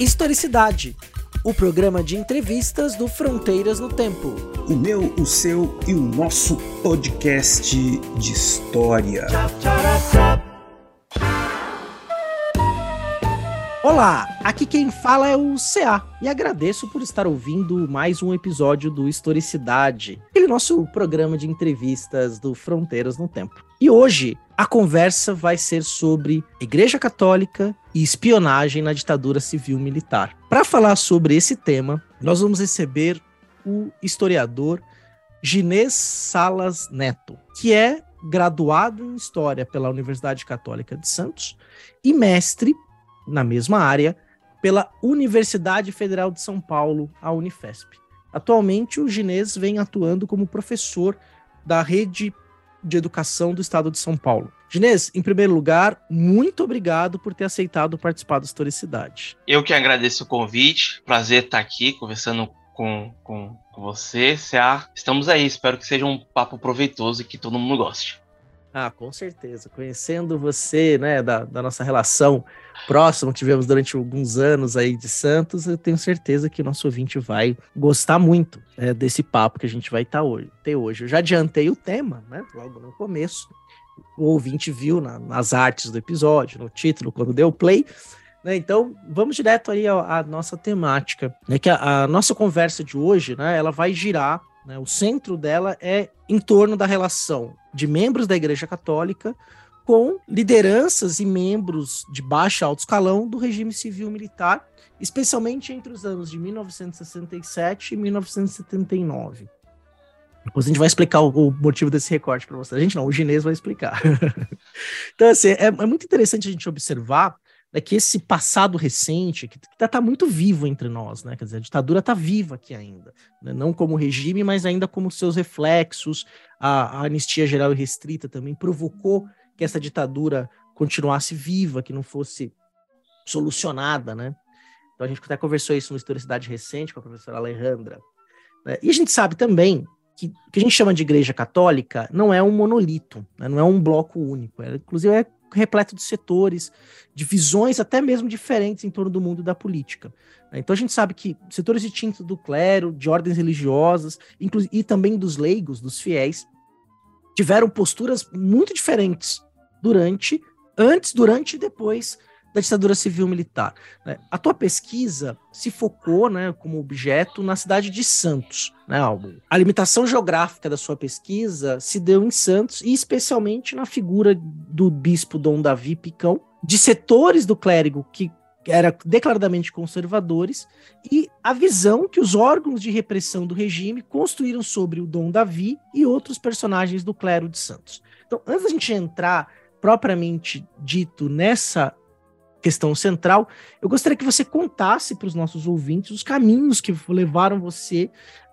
Historicidade, o programa de entrevistas do Fronteiras no Tempo. O meu, o seu e o nosso podcast de história. Olá, aqui quem fala é o CA e agradeço por estar ouvindo mais um episódio do Historicidade, aquele nosso programa de entrevistas do Fronteiras no Tempo. E hoje a conversa vai ser sobre Igreja Católica e espionagem na ditadura civil-militar. Para falar sobre esse tema, nós vamos receber o historiador Ginês Salas Neto, que é graduado em História pela Universidade Católica de Santos e mestre na mesma área pela Universidade Federal de São Paulo, a Unifesp. Atualmente, o Ginês vem atuando como professor da rede de Educação do Estado de São Paulo. Ginês, em primeiro lugar, muito obrigado por ter aceitado participar da Historicidade. Eu que agradeço o convite, prazer estar aqui conversando com, com, com você, CA. Estamos aí, espero que seja um papo proveitoso e que todo mundo goste. Ah, com certeza. Conhecendo você, né, da, da nossa relação próxima que tivemos durante alguns anos aí de Santos, eu tenho certeza que o nosso ouvinte vai gostar muito é, desse papo que a gente vai tá hoje, ter hoje. Eu já adiantei o tema, né, logo no começo. O ouvinte viu na, nas artes do episódio, no título, quando deu play. Né, então, vamos direto aí à, à nossa temática. Né, que a, a nossa conversa de hoje, né, ela vai girar né? O centro dela é em torno da relação de membros da Igreja Católica com lideranças e membros de baixo alto escalão do regime civil militar, especialmente entre os anos de 1967 e 1979. Depois a gente vai explicar o, motivo desse recorte para você. A gente não, o Ginês vai explicar. então, assim, é, é, muito interessante a gente observar né, que esse passado recente, que está tá muito vivo entre nós, né? Quer dizer, a ditadura está viva aqui ainda, né? não como regime, mas ainda como seus reflexos. A, a, anistia geral e restrita também provocou que essa ditadura continuasse viva, que não fosse solucionada, né? Então a gente até conversou isso no Historicidade Recente com a professora Alejandra. Né? E a gente sabe também que o que a gente chama de igreja católica não é um monolito, né? não é um bloco único. É, inclusive é repleto de setores, de visões até mesmo diferentes em torno do mundo da política. Então a gente sabe que setores distintos do clero, de ordens religiosas, e também dos leigos, dos fiéis, tiveram posturas muito diferentes durante, antes, durante e depois da ditadura civil-militar. Né? A tua pesquisa se focou, né, como objeto, na cidade de Santos. Né, a limitação geográfica da sua pesquisa se deu em Santos e especialmente na figura do bispo Dom Davi Picão, de setores do clérigo que eram declaradamente conservadores e a visão que os órgãos de repressão do regime construíram sobre o Dom Davi e outros personagens do clero de Santos. Então, antes da gente entrar propriamente dito nessa questão central, eu gostaria que você contasse para os nossos ouvintes os caminhos que levaram você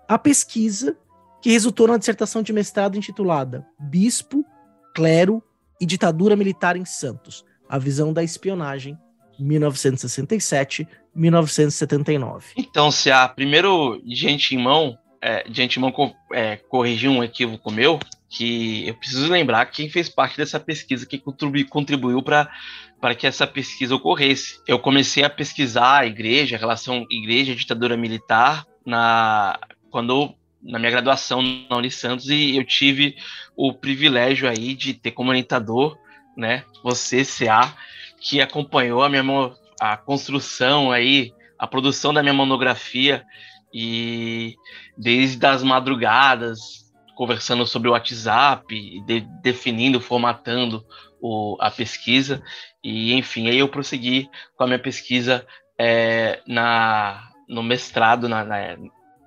à pesquisa que resultou na dissertação de mestrado intitulada Bispo, Clero e Ditadura Militar em Santos: A Visão da Espionagem, 1967-1979. Então, se a primeiro de antemão, é, de antemão é, corrigir um equívoco meu, que eu preciso lembrar quem fez parte dessa pesquisa que contribuiu para para que essa pesquisa ocorresse. Eu comecei a pesquisar a igreja, a relação igreja ditadura militar na quando na minha graduação na Unisantos e eu tive o privilégio aí de ter como orientador, né, você CA, que acompanhou a minha a construção aí, a produção da minha monografia e desde as madrugadas conversando sobre o WhatsApp, de, definindo, formatando o, a pesquisa e, enfim, aí eu prossegui com a minha pesquisa é, na, no mestrado, na, na,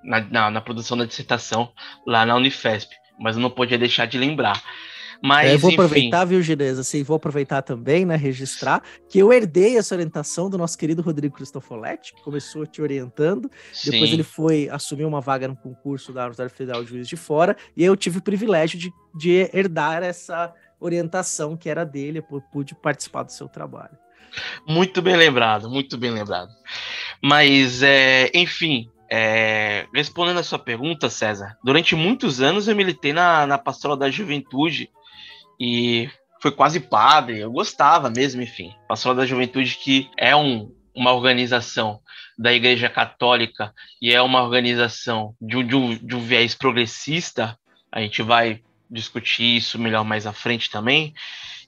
na, na, produção da dissertação lá na Unifesp. Mas eu não podia deixar de lembrar. Mas, é, eu vou enfim... aproveitar, viu, Ginesa, assim, vou aproveitar também, né, registrar, que eu herdei essa orientação do nosso querido Rodrigo Cristofoletti, que começou te orientando, Sim. depois ele foi assumir uma vaga no concurso da Universidade Federal de Juiz de Fora, e eu tive o privilégio de, de herdar essa, orientação que era dele, eu pude participar do seu trabalho. Muito bem lembrado, muito bem lembrado. Mas, é, enfim, é, respondendo a sua pergunta, César, durante muitos anos eu militei na, na Pastoral da Juventude e foi quase padre, eu gostava mesmo, enfim. Pastoral da Juventude que é um, uma organização da Igreja Católica e é uma organização de de um, de um viés progressista, a gente vai discutir isso melhor mais à frente também.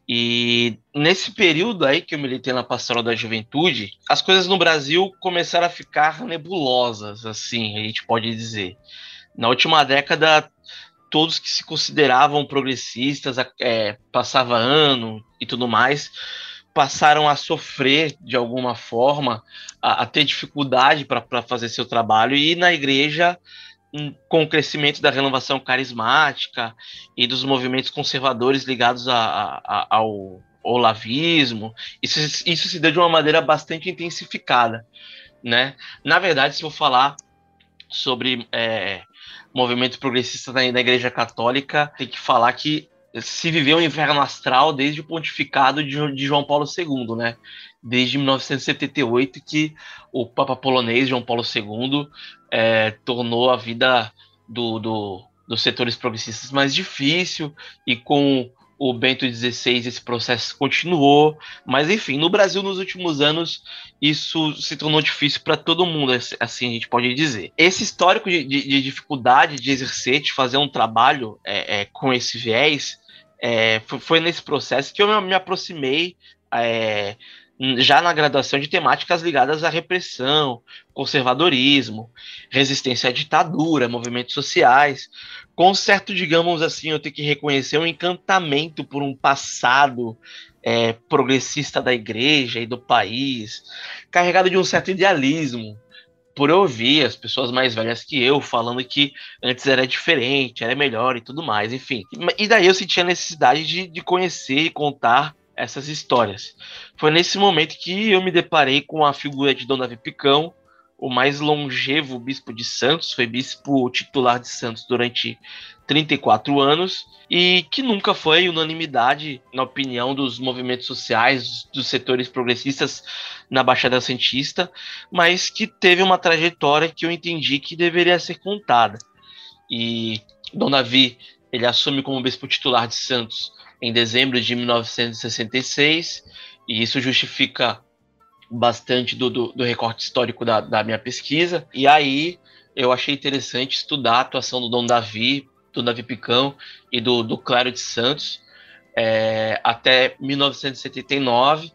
E nesse período aí que eu militei na Pastoral da Juventude, as coisas no Brasil começaram a ficar nebulosas, assim, a gente pode dizer. Na última década, todos que se consideravam progressistas, é, passava ano e tudo mais, passaram a sofrer de alguma forma, a, a ter dificuldade para fazer seu trabalho, e na igreja, com o crescimento da renovação carismática e dos movimentos conservadores ligados a, a, ao olavismo, isso, isso se deu de uma maneira bastante intensificada. Né? Na verdade, se eu falar sobre é, movimento progressista na Igreja Católica, tem que falar que se viveu um inverno astral desde o pontificado de, de João Paulo II, né? Desde 1978 que o Papa polonês João Paulo II é, tornou a vida do, do, dos setores progressistas mais difícil e com o Bento XVI esse processo continuou, mas enfim, no Brasil nos últimos anos isso se tornou difícil para todo mundo, assim a gente pode dizer. Esse histórico de, de, de dificuldade de exercer, de fazer um trabalho é, é, com esse viés, é, foi, nesse processo que eu me aproximei é, já na graduação de temáticas ligadas à repressão, conservadorismo, resistência à ditadura, movimentos sociais, com certo, digamos assim, eu tenho que reconhecer um encantamento por um passado é, progressista da igreja e do país, carregado de um certo idealismo, por ouvir as pessoas mais velhas que eu falando que antes era diferente, era melhor e tudo mais, enfim. E daí eu senti a necessidade de, de conhecer e contar essas histórias. Foi nesse momento que eu me deparei com a figura de Dom Davi Picão, o mais longevo bispo de Santos, foi bispo titular de Santos durante 34 anos e que nunca foi unanimidade na opinião dos movimentos sociais, dos setores progressistas na Baixada Santista, mas que teve uma trajetória que eu entendi que deveria ser contada. E Dom Davi, ele assume como bispo titular de Santos em dezembro de 1966, e isso justifica bastante do, do, do recorte histórico da, da minha pesquisa. E aí eu achei interessante estudar a atuação do Dom Davi, do Davi Picão e do, do Claro de Santos é, até 1979,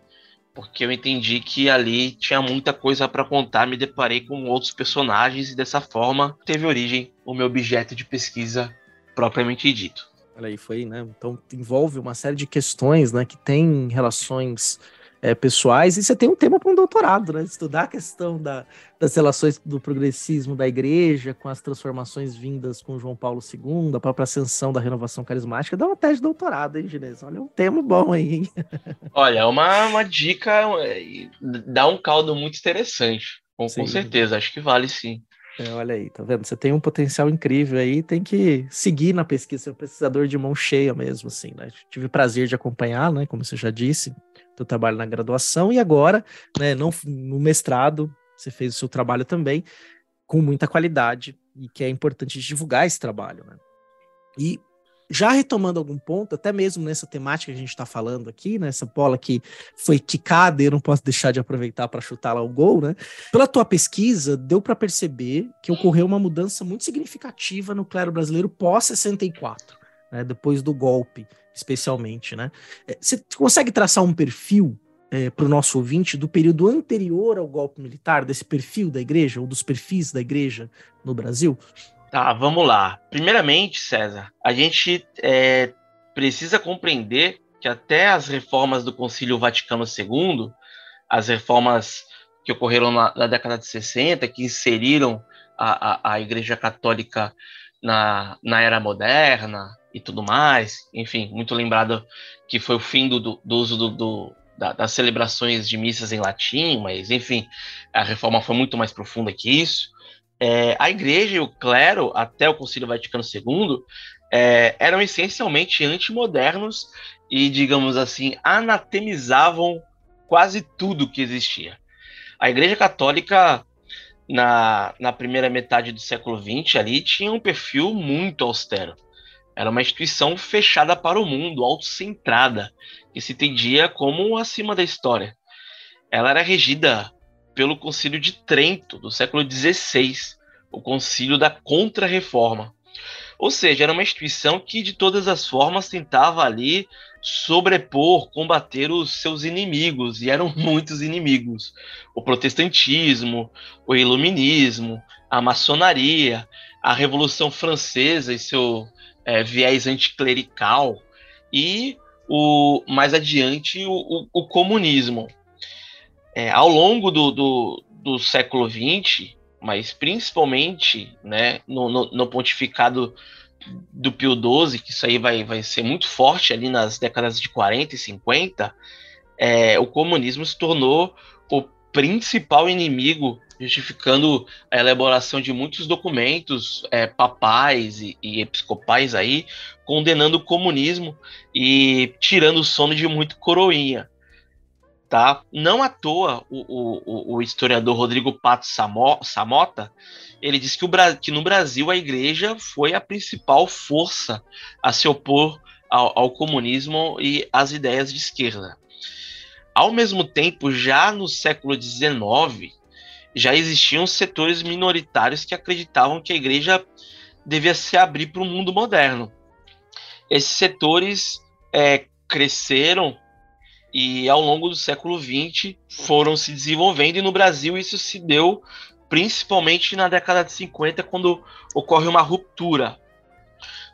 porque eu entendi que ali tinha muita coisa para contar, me deparei com outros personagens e dessa forma teve origem o meu objeto de pesquisa propriamente dito. Olha aí, foi, né? Então envolve uma série de questões, né, que tem relações é, pessoais, e você tem um tema para um doutorado, né? Estudar a questão da, das relações do progressismo da igreja com as transformações vindas com João Paulo II, a própria ascensão da renovação carismática, dá uma tese de doutorado, hein, Ginês? Olha, é um tema bom aí, hein? Olha, é uma, uma dica, é, dá um caldo muito interessante, com, com certeza, acho que vale sim. É, olha aí, tá vendo? Você tem um potencial incrível aí, tem que seguir na pesquisa, ser um pesquisador de mão cheia mesmo, assim, né? Tive prazer de acompanhar, né? Como você já disse, teu trabalho na graduação e agora, né, não, no mestrado, você fez o seu trabalho também com muita qualidade e que é importante divulgar esse trabalho, né? E já retomando algum ponto, até mesmo nessa temática que a gente está falando aqui, nessa né, bola que foi quicada, eu não posso deixar de aproveitar para chutar lá o gol, né? Pela tua pesquisa, deu para perceber que ocorreu uma mudança muito significativa no clero brasileiro pós 64, né? Depois do golpe especialmente, né? É, você consegue traçar um perfil é, para o nosso ouvinte do período anterior ao golpe militar, desse perfil da igreja, ou dos perfis da igreja no Brasil? Tá, vamos lá. Primeiramente, César, a gente é, precisa compreender que até as reformas do Concílio Vaticano II, as reformas que ocorreram na, na década de 60, que inseriram a, a, a Igreja Católica na, na era moderna, e tudo mais. Enfim, muito lembrado que foi o fim do, do uso do, do, da, das celebrações de missas em latim, mas enfim, a reforma foi muito mais profunda que isso. É, a igreja e o clero, até o Concílio Vaticano II, é, eram essencialmente antimodernos e, digamos assim, anatemizavam quase tudo que existia. A Igreja Católica, na, na primeira metade do século XX, ali, tinha um perfil muito austero era uma instituição fechada para o mundo, autocentrada, que se entendia como acima da história. Ela era regida pelo Concílio de Trento, do século XVI, o Concílio da Contra-Reforma. Ou seja, era uma instituição que de todas as formas tentava ali sobrepor, combater os seus inimigos, e eram muitos inimigos: o protestantismo, o iluminismo, a maçonaria, a Revolução Francesa e seu é, viés anticlerical, e o mais adiante o, o, o comunismo. É, ao longo do, do, do século XX, mas principalmente né, no, no, no, pontificado do Pio XII, que isso aí vai, vai ser muito forte ali nas décadas de 40 e 50, é, o comunismo se tornou o principal inimigo, justificando a elaboração de muitos documentos é, papais e, e episcopais aí, condenando o comunismo e tirando o sono de muito coroinha. Tá? Não à toa, o, o, o historiador Rodrigo Pato Samota ele diz que, o, que, no Brasil a igreja foi a principal força a se opor ao, ao comunismo e às ideias de esquerda. Ao mesmo tempo, já no século XIX, já existiam setores minoritários que acreditavam que a igreja devia se abrir para o mundo moderno. Esses setores é, cresceram e ao longo do século XX foram se desenvolvendo e no Brasil isso se deu principalmente na década de 50 quando ocorre uma ruptura.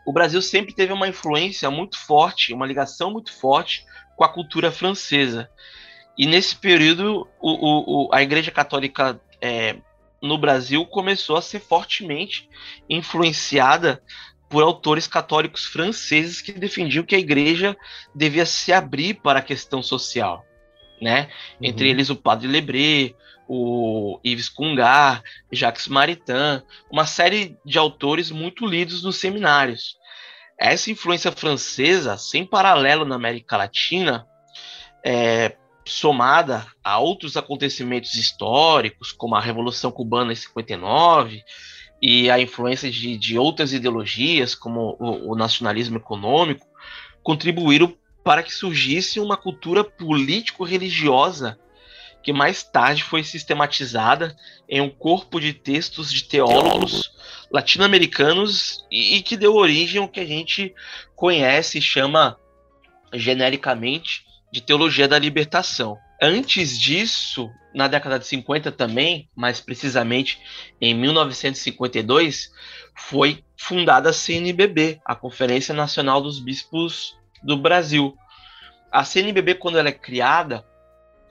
O Brasil sempre teve uma influência muito forte, uma ligação muito forte com a cultura francesa. E nesse período o, o, a Igreja Católica é, no Brasil começou a ser fortemente influenciada por autores católicos franceses que defendiam que a igreja devia se abrir para a questão social, né? Uhum. Entre eles o Padre Lebré, o Yves Congar, Jacques Maritain, uma série de autores muito lidos nos seminários. Essa influência francesa, sem paralelo na América Latina, é, somada a outros acontecimentos históricos, como a Revolução Cubana em 59, e a influência de, de outras ideologias, como o, o nacionalismo econômico, contribuíram para que surgisse uma cultura político-religiosa que mais tarde foi sistematizada em um corpo de textos de teólogos latino-americanos e, e, que deu origem ao que a gente conhece e chama genericamente de teologia da libertação. Antes disso, na década de 50 também, mais precisamente em 1952, foi fundada a CNBB, a Conferência Nacional dos Bispos do Brasil. A CNBB, quando ela é criada,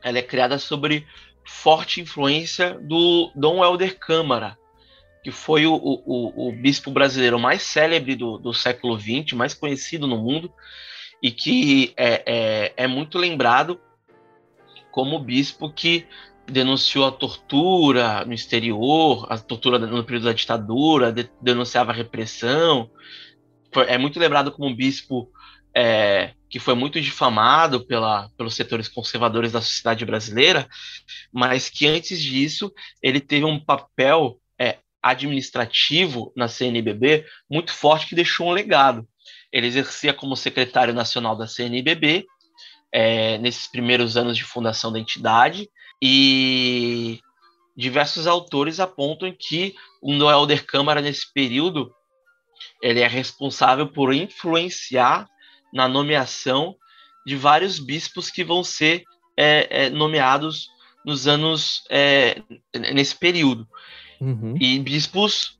ela é criada sobre forte influência do Dom Helder Câmara, que foi o, o, o bispo brasileiro mais célebre do, do século XX, mais conhecido no mundo, e que é, é, é muito lembrado como bispo que denunciou a tortura no exterior, a tortura no período da ditadura, de, denunciava a repressão. Foi, é muito lembrado como um bispo é, que foi muito difamado pela, pelos setores conservadores da sociedade brasileira, mas que antes disso ele teve um papel é, administrativo na CNBB muito forte que deixou um legado. Ele exercia como secretário nacional da CNBB é, nesses primeiros anos de fundação da entidade, e diversos autores apontam que o Noelder Câmara, nesse período, ele é responsável por influenciar na nomeação de vários bispos que vão ser é, é, nomeados nos anos é, nesse período uhum. e bispos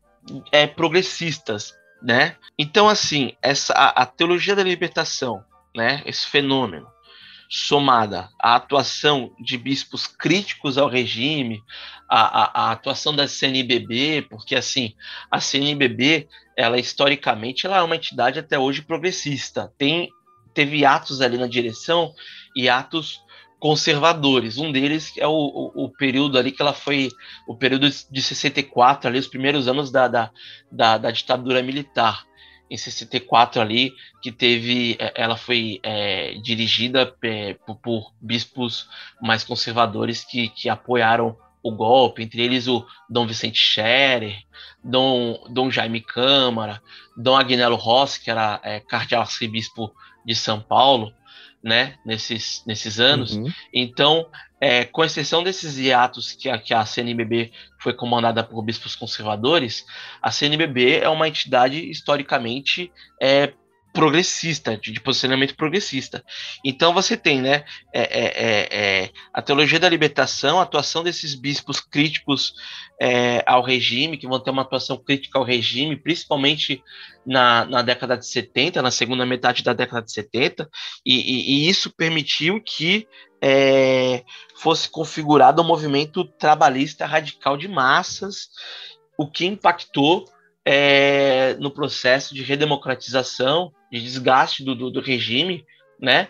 é, progressistas, né? Então assim essa a, a teologia da libertação, né? Esse fenômeno somada à atuação de bispos críticos ao regime, a, atuação da CNBB, porque assim, a CNBB, ela historicamente ela é uma entidade até hoje progressista. Tem teve atos ali na direção e atos conservadores. Um deles é o, o, o, período ali que ela foi o período de 64, ali os primeiros anos da, da, da, da ditadura militar em 64 ali, que teve, é, ela foi é, dirigida é, por, por, bispos mais conservadores que, que apoiaram o golpe, entre eles o Dom Vicente Scherer, Dom, Dom Jaime Câmara, Dom Agnello Rossi, que era é, cardeal arcebispo de São Paulo, né, nesses, nesses anos. Uhum. Então, é, com exceção desses hiatos que a, que a CNBB foi comandada por bispos conservadores, a CNBB é uma entidade historicamente é, progressista, de, de, posicionamento progressista. Então você tem, né, é, é, é, é a teologia da libertação, a atuação desses bispos críticos é, ao regime, que vão ter uma atuação crítica ao regime, principalmente na, na década de 70, na segunda metade da década de 70, e, e, e isso permitiu que é, fosse configurado um movimento trabalhista radical de massas, o que impactou é, no processo de redemocratização, de desgaste do, do, do regime, né?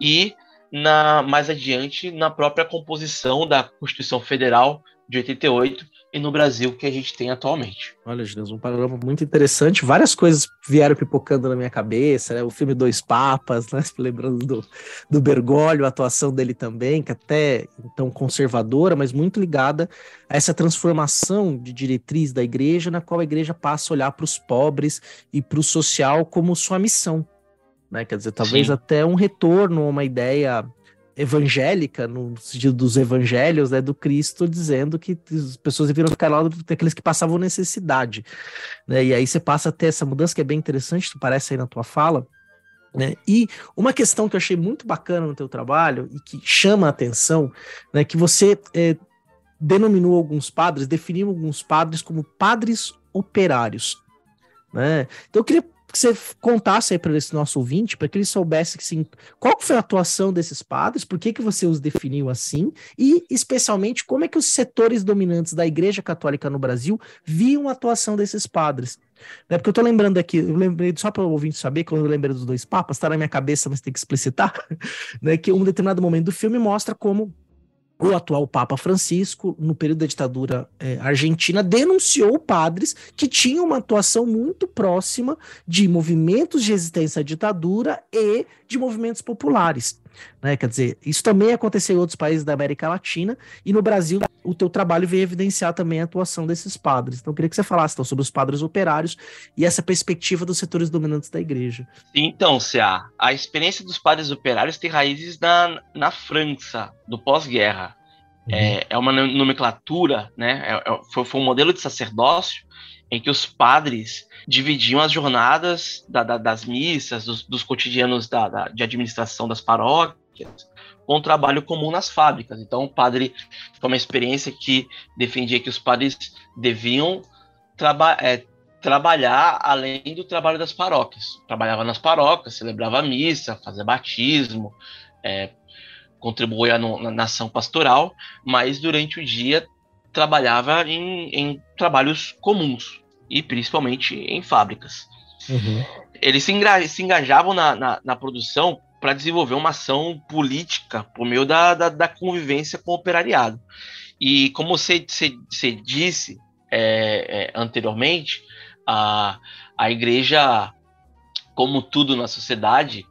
E na, mais adiante na própria composição da Constituição Federal de 88 e no Brasil que a gente tem atualmente. Olha, Deus, um panorama muito interessante. Várias coisas vieram pipocando na minha cabeça, né? O filme Dois Papas, né? Lembrando do, do Bergoglio, a atuação dele também, que até então conservadora, mas muito ligada a essa transformação de diretriz da igreja, na qual a igreja passa a olhar para os pobres e para o social como sua missão. Né? Quer dizer, talvez Sim. até um retorno a uma ideia evangélica, no sentido dos evangelhos, né, do Cristo, dizendo que as pessoas deveriam ficar lá daqueles que passavam necessidade. Né? E aí você passa a ter essa mudança que é bem interessante, tu parece aí na tua fala. Né? E uma questão que eu achei muito bacana no teu trabalho e que chama a atenção, né, que você é, denominou alguns padres, definiu alguns padres como padres operários. Né? Então eu queria que você contasse aí para esse nosso ouvinte, para que ele soubesse que, sim, qual foi a atuação desses padres, por que, que você os definiu assim, e especialmente como é que os setores dominantes da Igreja Católica no Brasil viam a atuação desses padres. Né? Porque eu estou lembrando aqui, eu lembrei, só para o ouvinte saber, quando eu lembrei dos dois papas, está na minha cabeça, mas tem que explicitar, né? que um determinado momento do filme mostra como o atual Papa Francisco, no período da ditadura é, argentina, denunciou padres que tinham uma atuação muito próxima de movimentos de resistência à ditadura e de movimentos populares. Né? Quer dizer, isso também aconteceu em outros países da América Latina e no Brasil o teu trabalho veio evidenciar também a atuação desses padres. Então eu queria que você falasse então, sobre os padres operários e essa perspectiva dos setores dominantes da igreja. Então, Cia, a experiência dos padres operários tem raízes na, na França, do pós-guerra. Uhum. É, é uma nomenclatura, né? É, é, foi, foi um modelo de sacerdócio em que os padres dividiam as jornadas da, da, das missas, dos, dos cotidianos da, de administração das paróquias, com o trabalho comum nas fábricas. Então, o padre foi uma experiência que defendia que os padres deviam traba é, trabalhar além do trabalho das paróquias. Trabalhava nas paróquias, celebrava missa, fazia batismo, é, contribuía no, na, na ação pastoral, mas durante o dia trabalhava em, em trabalhos comuns e principalmente em fábricas. Uhum. Eles se, se engajavam na, na, na produção para desenvolver uma ação política por meio da, da, da convivência com o operariado. E como você, você, você disse é, é, anteriormente, a, a igreja, como tudo na sociedade,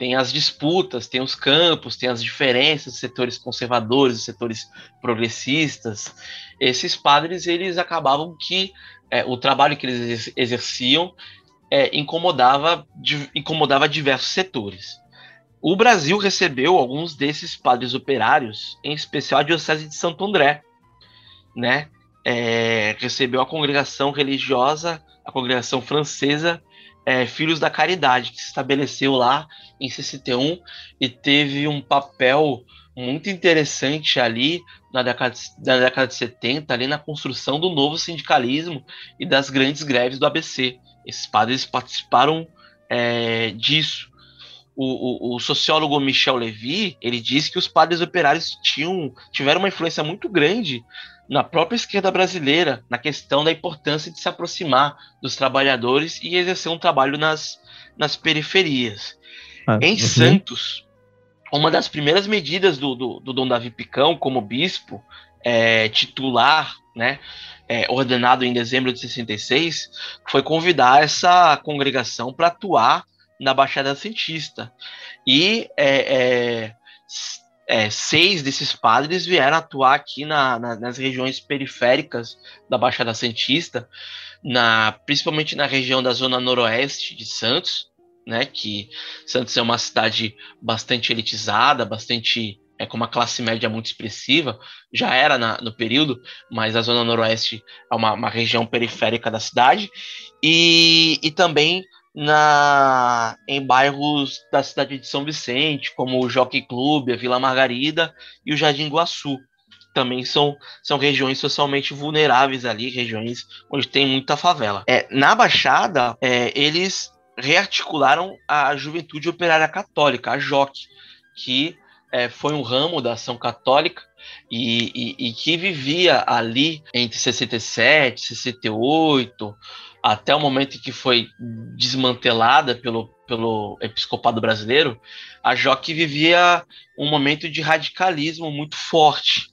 tem as disputas, tem os campos, tem as diferenças, setores conservadores, setores progressistas. Esses padres, eles acabavam que é, o trabalho que eles exerciam é, incomodava, incomodava diversos setores. O Brasil recebeu alguns desses padres operários, em especial a Diocese de Santo André, né? É, recebeu a congregação religiosa, a congregação francesa é, Filhos da Caridade, que se estabeleceu lá em 61 e teve um papel muito interessante ali na década, de, na década de 70, ali na construção do novo sindicalismo e das grandes greves do ABC. Esses padres participaram é, disso. O, o, o, sociólogo Michel Levy ele diz que os padres operários tinham, tiveram uma influência muito grande na própria esquerda brasileira, na questão da importância de se aproximar dos trabalhadores e exercer um trabalho nas, nas periferias. Ah, em uhum. Santos, uma das primeiras medidas do, do, do Dom Davi Picão como bispo é, titular, né, é, ordenado em dezembro de 66, foi convidar essa congregação para atuar na Baixada Santista. E é, é seis desses padres vieram atuar aqui na, na, nas regiões periféricas da Baixada Santista, na, principalmente na região da zona noroeste de Santos, né, que Santos é uma cidade bastante elitizada, bastante é, com uma classe média muito expressiva, já era na, no período, mas a Zona Noroeste é uma, uma região periférica da cidade, e, e também na, em bairros da cidade de São Vicente, como o Jockey Clube, a Vila Margarida e o Jardim Guaçu. Também são, são regiões socialmente vulneráveis ali, regiões onde tem muita favela. É, na Baixada, é, eles rearticularam a Juventude Operária Católica, a JOC, que é, foi um ramo da ação católica e, e, e, que vivia ali entre 67, 68, até o momento em que foi desmantelada pelo, pelo episcopado brasileiro, a JOC vivia um momento de radicalismo muito forte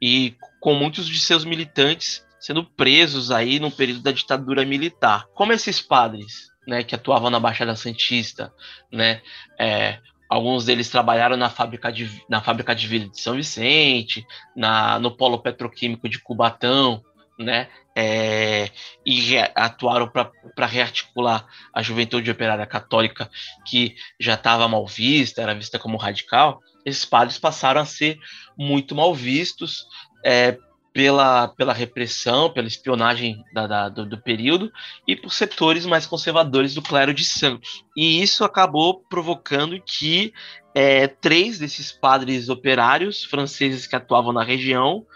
e com muitos de seus militantes sendo presos aí no período da ditadura militar. Como esses padres, né, que atuavam na Baixada Santista, né, é, Alguns deles trabalharam na fábrica de, na fábrica de vidro de São Vicente, na, no polo petroquímico de Cubatão, né? É, e atuaram para rearticular a juventude operária católica que já estava mal vista, era vista como radical. Esses padres passaram a ser muito mal vistos é, pela, pela repressão, pela espionagem da, da, do, do, período e por setores mais conservadores do clero de Santos. E isso acabou provocando que é, três desses padres operários franceses que atuavam na região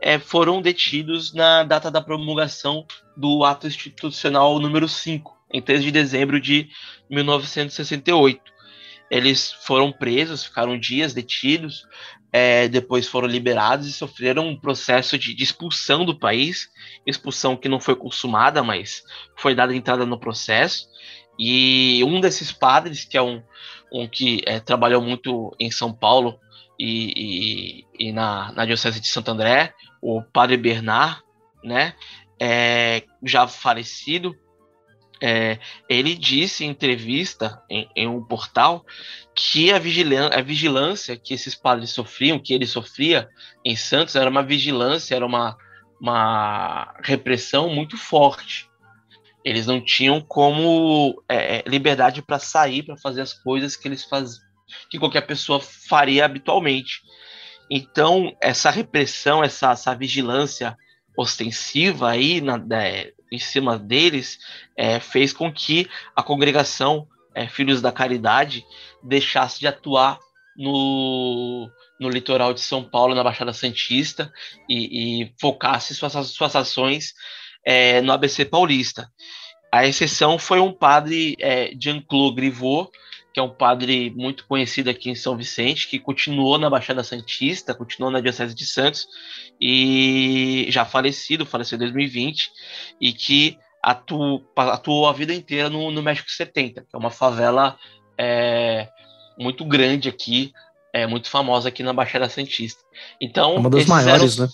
é, foram detidos na data da promulgação do ato institucional número 5, em 3 de dezembro de 1968. Eles foram presos, ficaram dias detidos, é, depois foram liberados e sofreram um processo de, de, expulsão do país, expulsão que não foi consumada, mas foi dada entrada no processo. E um desses padres, que é um, um que é, trabalhou muito em São Paulo e, e, e, na, na Diocese de Santo André, o padre Bernard, né, é, já falecido, é, ele disse em entrevista em, em um portal que a, a vigilância que esses padres sofriam, que ele sofria em Santos, era uma vigilância, era uma, uma repressão muito forte. Eles não tinham como é, é liberdade para sair, para fazer as coisas que eles faz, que qualquer pessoa faria habitualmente. Então, essa repressão, essa, essa vigilância ostensiva aí na, é, em cima deles é, fez com que a congregação é, Filhos da Caridade deixasse de atuar no, no litoral de São Paulo, na Baixada Santista, e, e focasse suas, suas ações é, no ABC Paulista. A exceção foi um padre, é, Jean-Claude Griveaux, que é um padre muito conhecido aqui em São Vicente, que continuou na Baixada Santista, continuou na Diocese de Santos, e já falecido, faleceu em 2020, e que atuou, atuou a vida inteira no, no México 70, que é uma favela é, muito grande aqui, é muito famosa aqui na Baixada Santista. Então, uma das maiores, né?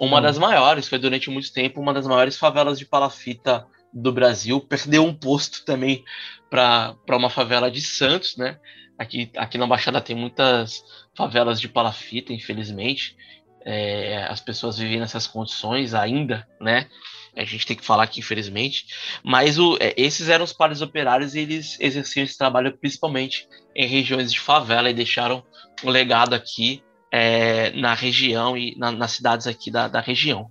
Uma hum. das maiores, foi durante muito tempo uma das maiores favelas de palafita do Brasil, perdeu um posto também para uma favela de Santos, né? Aqui, aqui na Baixada tem muitas favelas de palafita, infelizmente. É, as pessoas vivem nessas condições ainda, né? A gente tem que falar que, infelizmente. Mas o, é, esses eram os pares operários e eles exerciam esse trabalho principalmente em regiões de favela e deixaram um legado aqui é, na região e na, nas cidades aqui da, da região.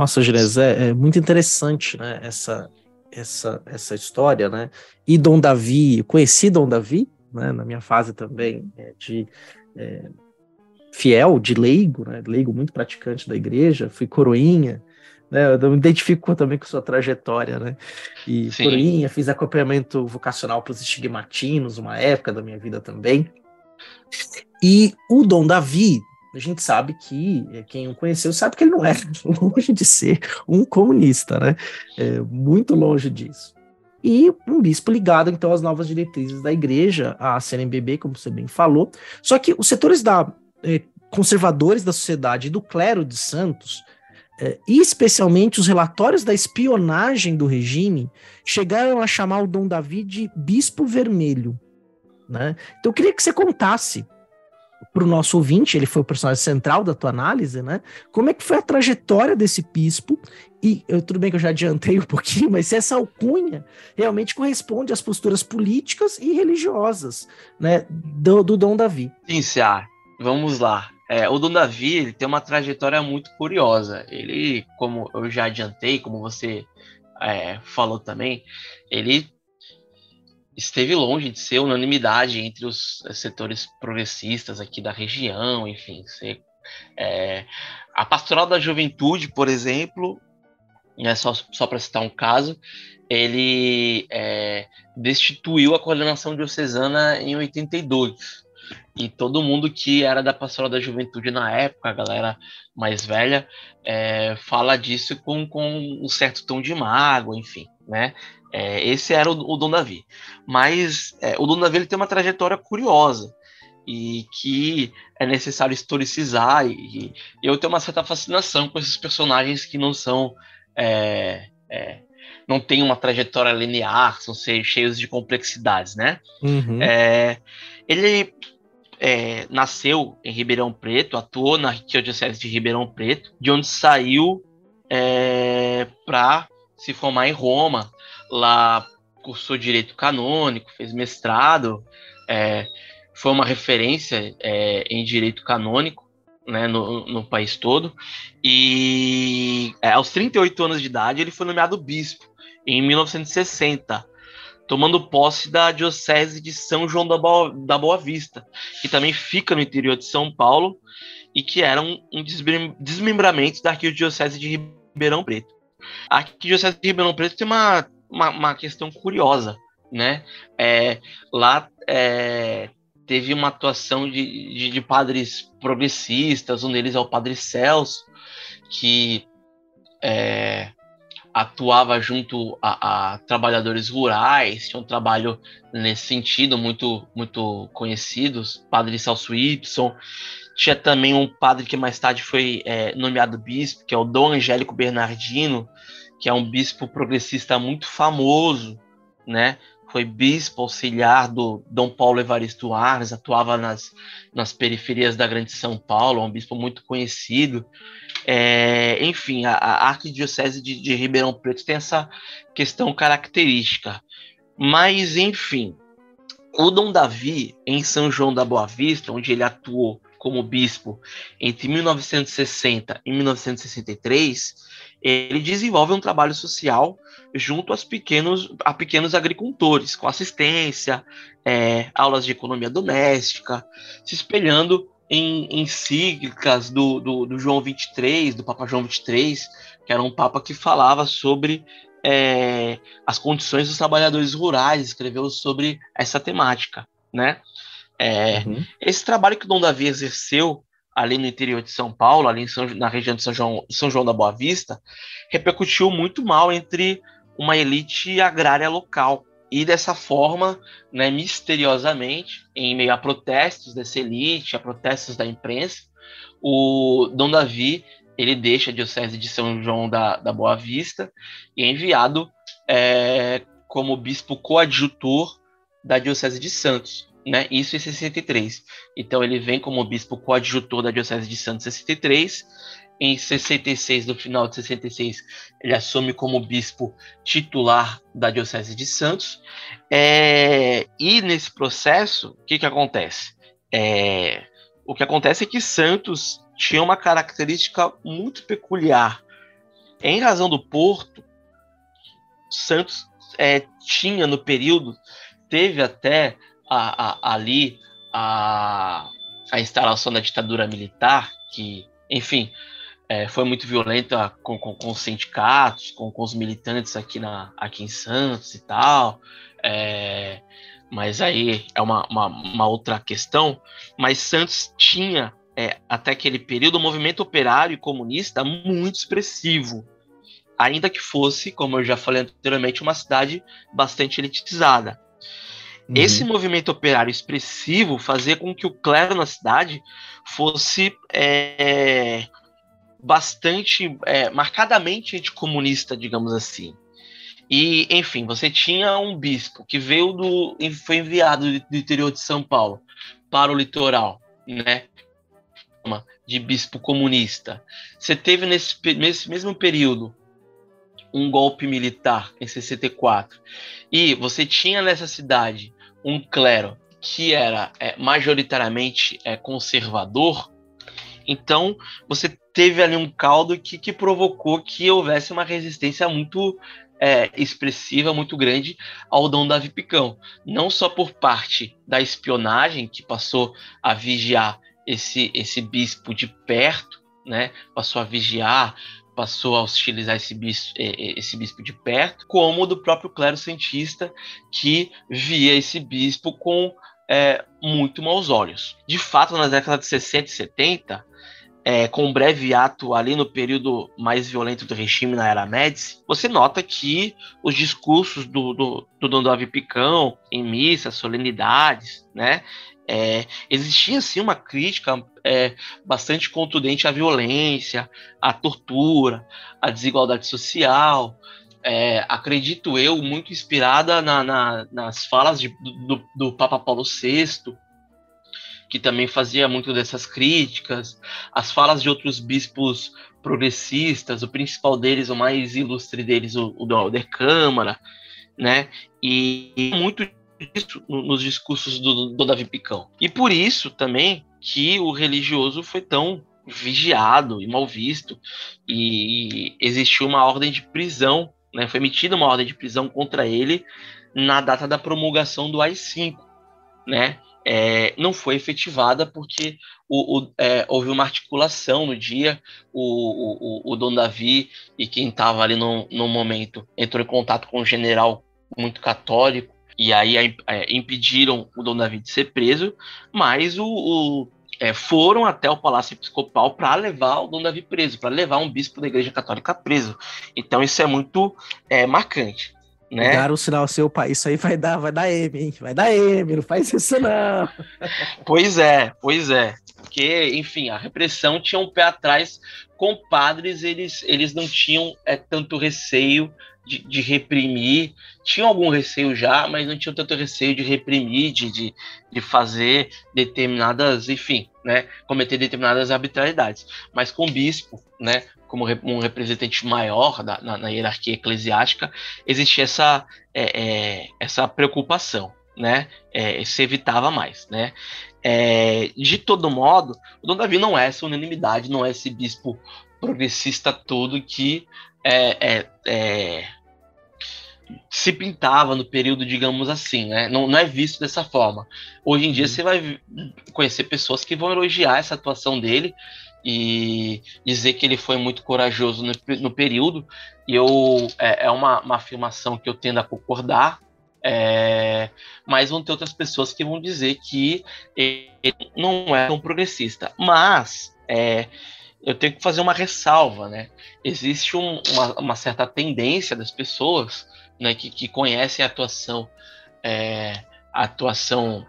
Nossa, Ginesé, é muito interessante, né? Essa, essa, essa história, né? E Dom Davi, conheci Dom Davi, né, na minha fase também é, de é, fiel, de leigo, né, leigo muito praticante da igreja, fui coroinha, né, eu me identifico também com sua trajetória, né, e Sim. coroinha, fiz acompanhamento vocacional para os estigmatinos, uma época da minha vida também, e o Dom Davi, a gente sabe que é, quem o conheceu sabe que ele não é longe de ser um comunista, né? É, muito longe disso. E um bispo ligado, então, às novas diretrizes da igreja, a CNBB, como você bem falou. Só que os setores da, eh, conservadores da sociedade e do clero de Santos, eh, e especialmente os relatórios da espionagem do regime, chegaram a chamar o Dom Davi de Bispo Vermelho. Né? Então, eu queria que você contasse para o nosso ouvinte, ele foi o personagem central da tua análise, né? Como é que foi a trajetória desse bispo? E eu, tudo bem que eu já adiantei um pouquinho, mas se essa alcunha realmente corresponde às posturas políticas e religiosas, né, do, do Dom Davi. Sim, Cia. Vamos lá. É, o Dom Davi ele tem uma trajetória muito curiosa. Ele, como eu já adiantei, como você é, falou também, ele esteve longe de ser unanimidade entre os setores progressistas aqui da região, enfim. Ser, é, a Pastoral da Juventude, por exemplo, né, só, só para citar um caso, ele é, destituiu a coordenação diocesana em 82. E todo mundo que era da Pastoral da Juventude na época, a galera mais velha, é, fala disso com, com um certo tom de mágoa, enfim, né? É, esse era o, o Dom Davi. Mas é, o Dom Davi ele tem uma trajetória curiosa e que é necessário historicizar. E, e, eu tenho uma certa fascinação com esses personagens que não são. É, é não têm uma trajetória linear, são cheios de complexidades, né? Uhum. É, ele é, nasceu em Ribeirão Preto, atuou na Arquidiocese de Ribeirão Preto, de onde saiu para se formar em Roma, lá cursou direito canônico, fez mestrado, é, foi uma referência é, em direito canônico né, no, no país todo. E é, aos 38 anos de idade, ele foi nomeado bispo em 1960, tomando posse da Diocese de São João da Boa, da Boa Vista, que também fica no interior de São Paulo e que era um, um desmembramento da Arquidiocese de Ribeirão Preto. A Arquidiocese de Ribeirão Preto tem uma uma, uma questão curiosa, né? É, lá é, teve uma atuação de, de, de, padres progressistas, um deles é o Padre Celso, que é, atuava junto a, a, trabalhadores rurais, tinha um trabalho nesse sentido muito muito conhecidos, Padre Celso Y. Tinha também um padre que mais tarde foi é, nomeado bispo, que é o Dom Angélico Bernardino, que é um bispo progressista muito famoso, né? Foi bispo auxiliar do Dom Paulo Evaristo Arnes, atuava nas, nas periferias da Grande São Paulo, é um bispo muito conhecido. É, enfim, a, a Arquidiocese de, de Ribeirão Preto tem essa questão característica. Mas, enfim, o Dom Davi, em São João da Boa Vista, onde ele atuou como bispo entre 1960 e 1963, ele desenvolve um trabalho social junto aos pequenos, a pequenos agricultores, com assistência, é, aulas de economia doméstica, se espelhando em encíclicas do, do, do, João 23, do Papa João 23, que era um papa que falava sobre é, as condições dos trabalhadores rurais, escreveu sobre essa temática, né? É, uhum. Esse trabalho que o Dom Davi exerceu ali no interior de São Paulo, ali São, na região de São João, São João da Boa Vista, repercutiu muito mal entre uma elite agrária local. E dessa forma, né, misteriosamente, em meio a protestos dessa elite, a protestos da imprensa, o Dom Davi ele deixa a diocese de São João da, da Boa Vista e é enviado é, como bispo coadjutor da diocese de Santos né? Isso em 63. Então ele vem como bispo coadjutor da Diocese de Santos em 63. Em 66, no final de 66, ele assume como bispo titular da Diocese de Santos. É, e nesse processo, o que, que acontece? É, o que acontece é que Santos tinha uma característica muito peculiar. Em razão do porto, Santos é, tinha no período, teve até a, a, ali a, a instalação da ditadura militar, que, enfim, é, foi muito violenta com, com, com os sindicatos, com, com, os militantes aqui, na, aqui em Santos e tal. É, mas aí é uma, uma, uma, outra questão. Mas Santos tinha, é, até aquele período, um movimento operário e comunista muito expressivo. Ainda que fosse, como eu já falei anteriormente, uma cidade bastante elitizada. Uhum. Esse movimento operário expressivo fazia com que o clero na cidade fosse é, bastante, é, marcadamente anticomunista, digamos assim. E, enfim, você tinha um bispo que veio do. foi enviado do interior de São Paulo para o litoral, né? De bispo comunista. Você teve nesse, nesse mesmo período um golpe militar em 64. E você tinha nessa cidade um clero que era é, majoritariamente é, conservador. Então, você teve ali um caldo que, que provocou que houvesse uma resistência muito é, expressiva, muito grande ao Dom Davi Picão. Não só por parte da espionagem, que passou a vigiar esse, esse bispo de perto, né? passou a vigiar, passou a hostilizar esse bispo, é, é, esse bispo de perto, como do próprio clero cientista, que via esse bispo com é, muito maus olhos. De fato, nas décadas de 60 e 70, é, com um breve ato ali no período mais violento do regime na era Médici, você nota que os discursos do, do, do Dom Picão em missas, solenidades, né, é, existia assim uma crítica é, bastante contundente à violência, à tortura, à desigualdade social. É, acredito eu, muito inspirada na, na, nas falas de, do, do Papa Paulo VI, que também fazia muito dessas críticas, as falas de outros bispos progressistas, o principal deles, o mais ilustre deles, o, o Alder Câmara, né? E muito disso nos discursos do, do Davi Picão. E por isso também que o religioso foi tão vigiado e mal visto e existiu uma ordem de prisão, né? Foi emitida uma ordem de prisão contra ele na data da promulgação do AI-5, né? é, não foi efetivada porque o, o, é, houve uma articulação no dia. O, o, o Dom Davi e quem estava ali no, no momento entrou em contato com um general muito católico e aí é, impediram o Dom Davi de ser preso, mas o, o é, foram até o Palácio Episcopal para levar o Dom Davi preso, para levar um bispo da Igreja Católica preso. Então isso é muito é, marcante né? Dar o sinal seu pai, isso aí vai dar, vai dar M, hein? Vai dar M, não faz isso não. Pois é, pois é. Porque, enfim, a repressão tinha um pé atrás. Com padres, eles, eles não tinham é, tanto receio de, de, reprimir. Tinham algum receio já, mas não tinham tanto receio de reprimir, de, de, de fazer determinadas, enfim, né? Cometer determinadas arbitrariedades. Mas com o bispo, né? como um representante maior da, na, na, hierarquia eclesiástica, existia essa, é, é, essa preocupação, né? É, se evitava mais, né? É, de todo modo, o Dom Davi não é essa unanimidade, não é esse bispo progressista todo que é, é, é, se pintava no período, digamos assim, né? Não, não é visto dessa forma. Hoje em dia uhum. você vai conhecer pessoas que vão elogiar essa atuação dele e dizer que ele foi muito corajoso no, no período. E eu é, é uma, uma, afirmação que eu tendo a concordar. É, mas vão ter outras pessoas que vão dizer que ele não é tão progressista. Mas é, eu tenho que fazer uma ressalva, né? Existe um, uma, uma, certa tendência das pessoas né, que, que conhecem a atuação, é, a atuação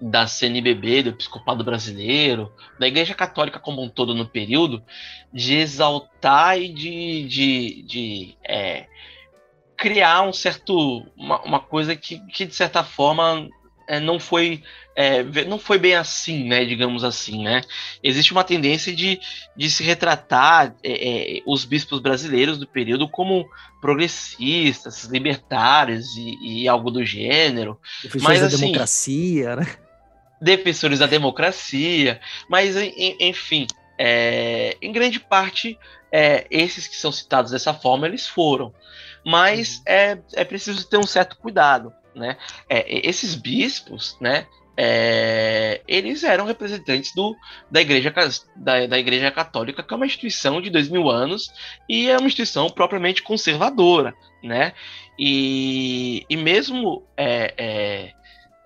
da CNBB, do Episcopado Brasileiro, da Igreja Católica como um todo no período, de exaltar e de, de, de é, criar um certo uma, uma, coisa que, que de certa forma é, não foi é, não foi bem assim, né, digamos assim, né? Existe uma tendência de, de se retratar é, é os bispos brasileiros do período como progressistas, libertários e, e algo do gênero. Defensores mas, da assim, democracia, né? defensores da democracia, mas enfim, é, em grande parte, é, esses que são citados dessa forma, eles foram. Mas uhum. é, é preciso ter um certo cuidado, né? É, esses bispos, né? É, eles eram representantes do, da, igreja, da, da Igreja Católica, que é uma instituição de dois mil anos e é uma instituição propriamente conservadora, né? E, e mesmo é, é,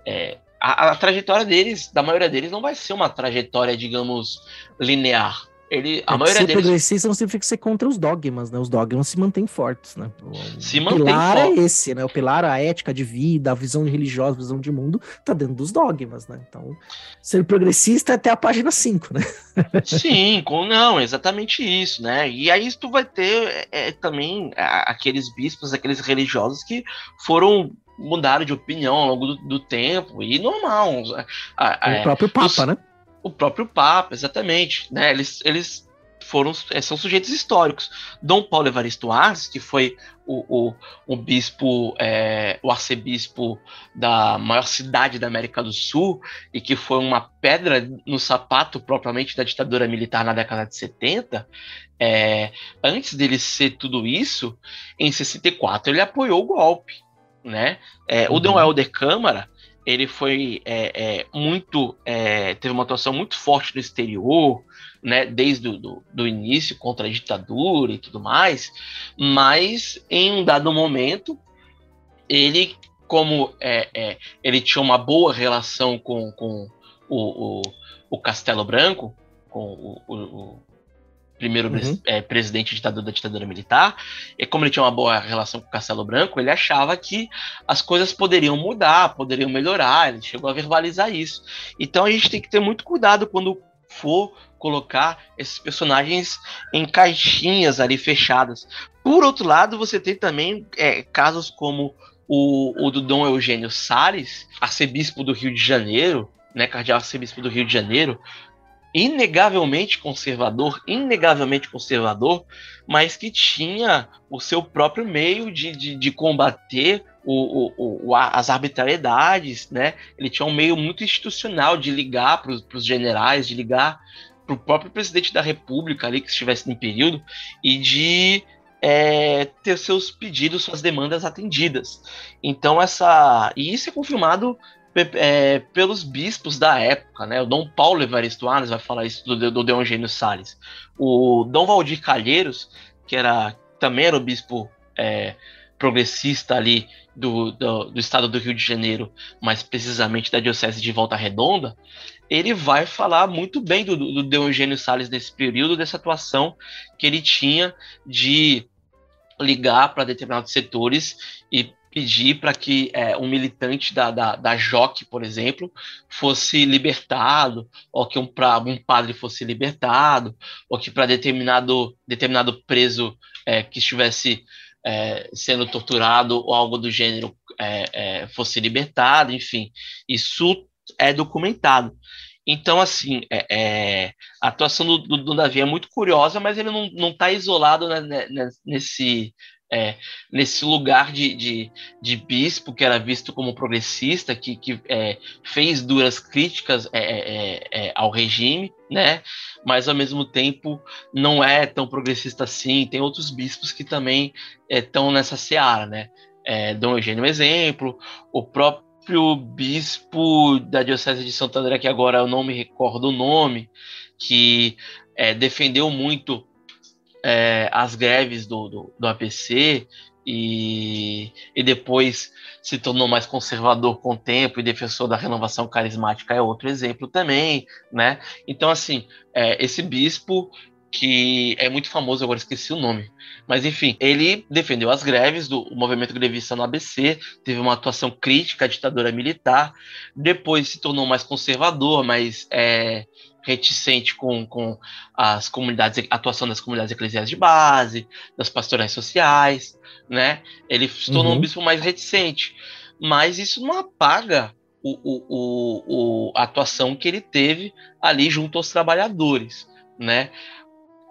é a, a, trajetória deles, da maioria deles, não vai ser uma trajetória, digamos, linear. Ele, a é maioria ser deles. progressista não significa ser contra os dogmas, né? Os dogmas se mantêm fortes, né? O, se mantém pilar forte. é esse, né? O pilar, a ética de vida, a visão religiosa, a visão de mundo, tá dentro dos dogmas, né? Então, ser progressista é até a página 5, né? Sim, com, não, exatamente isso, né? E aí tu vai ter é, também aqueles bispos, aqueles religiosos que foram mudaram de opinião ao longo do, do tempo, e normal. A, a, o próprio Papa, os, né? O próprio Papa, exatamente. Né? Eles, eles foram são sujeitos históricos. Dom Paulo Evaristo Arces, que foi o, o, o bispo, é, o arcebispo da maior cidade da América do Sul, e que foi uma pedra no sapato propriamente da ditadura militar na década de 70, é, antes dele ser tudo isso, em 64 ele apoiou o golpe né? É, uhum. O Dom Helder Câmara, ele foi é, é, muito, é, teve uma atuação muito forte no exterior, né? Desde o do, início contra a ditadura e tudo mais, mas em um dado momento ele, como é, é, ele tinha uma boa relação com, com o, o, o Castelo Branco, com o, o primeiro uhum. é, presidente ditador da ditadura militar, e como ele tinha uma boa relação com o Castelo Branco, ele achava que as coisas poderiam mudar, poderiam melhorar, ele chegou a verbalizar isso. Então a gente tem que ter muito cuidado quando for colocar esses personagens em caixinhas ali fechadas. Por outro lado, você tem também é, casos como o, o do Dom Eugênio Salles, arcebispo do Rio de Janeiro, né, cardeal arcebispo do Rio de Janeiro, inegavelmente conservador, inegavelmente conservador, mas que tinha o seu próprio meio de, de, de combater o, o, o, as arbitrariedades, né? Ele tinha um meio muito institucional de ligar para os generais, de ligar para o próprio presidente da República ali que estivesse no período e de é, ter seus pedidos, suas demandas atendidas. Então essa e isso é confirmado é, pelos bispos da época, né? O Dom Paulo Evaristo Arnes vai falar isso do, do Eugênio Salles. O Dom Valdir Calheiros, que era também era o bispo é, progressista ali do, do, do, estado do Rio de Janeiro, mais precisamente da diocese de Volta Redonda, ele vai falar muito bem do, do Eugênio Salles nesse período, dessa atuação que ele tinha de ligar para determinados setores e pedir para que é, um militante da, da, da JOC, por exemplo, fosse libertado, ou que um, pra, um padre fosse libertado, ou que para determinado, determinado preso é, que estivesse é, sendo torturado ou algo do gênero é, é, fosse libertado, enfim, isso é documentado. Então, assim, é, a atuação do, do, do, Davi é muito curiosa, mas ele não está isolado né, né, nesse, é, nesse lugar de, de, de, bispo que era visto como progressista, que, que é, fez duras críticas é, é, é, ao regime, né? Mas ao mesmo tempo não é tão progressista assim. Tem outros bispos que também estão nessa seara, né? Dom Eugênio é um exemplo, o próprio bispo da diocese de Santo André, que agora eu não me recordo o nome, que defendeu muito é, as greves do, do, do APC e, e, depois se tornou mais conservador com o tempo e defensor da renovação carismática é outro exemplo também, né? Então, assim, é, esse bispo que é muito famoso, agora esqueci o nome. Mas enfim, ele defendeu as greves do movimento grevista no ABC, teve uma atuação crítica à ditadura militar, depois se tornou mais conservador, mais é, reticente com, com as comunidades, a atuação das comunidades eclesiais de base, das pastorais sociais, né? Ele se tornou uhum. um bispo mais reticente, mas isso não apaga o, o, o, a atuação que ele teve ali junto aos trabalhadores, né?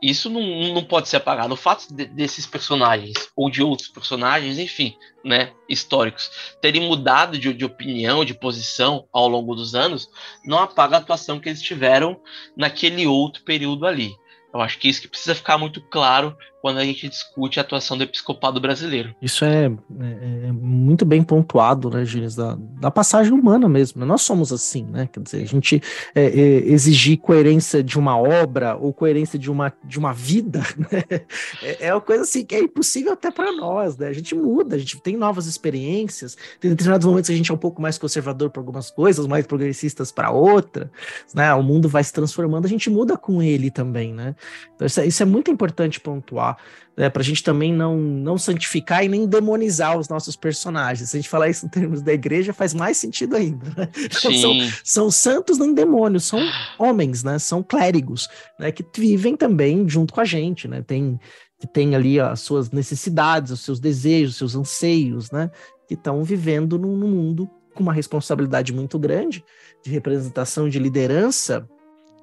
Isso não, não pode ser apagado. O fato de, desses personagens, ou de outros personagens, enfim, né, históricos, terem mudado de, de, opinião, de posição ao longo dos anos, não apaga a atuação que eles tiveram naquele outro período ali. Eu acho que isso que precisa ficar muito claro quando a gente discute a atuação do episcopado brasileiro. Isso é, é, é muito bem pontuado, né, Gilles, da, da, passagem humana mesmo. Né? Nós somos assim, né? Quer dizer, a gente é, é, exigir coerência de uma obra ou coerência de uma, de uma vida né? é, é uma coisa assim que é impossível até para nós, né? A gente muda, a gente tem novas experiências, tem determinados momentos que a gente é um pouco mais conservador para algumas coisas, mais progressistas para outras, né? O mundo vai se transformando, a gente muda com ele também, né? Então, isso é, isso é muito importante pontuar né, para a gente também não, não santificar e nem demonizar os nossos personagens. Se a gente falar isso em termos da igreja, faz mais sentido ainda. Né? Então, são, são, santos, não demônios, são homens, né? São clérigos, né? Que vivem também junto com a gente, né? Tem, que tem ali as suas necessidades, os seus desejos, os seus anseios, né? Que estão vivendo num, num mundo com uma responsabilidade muito grande de representação, de liderança,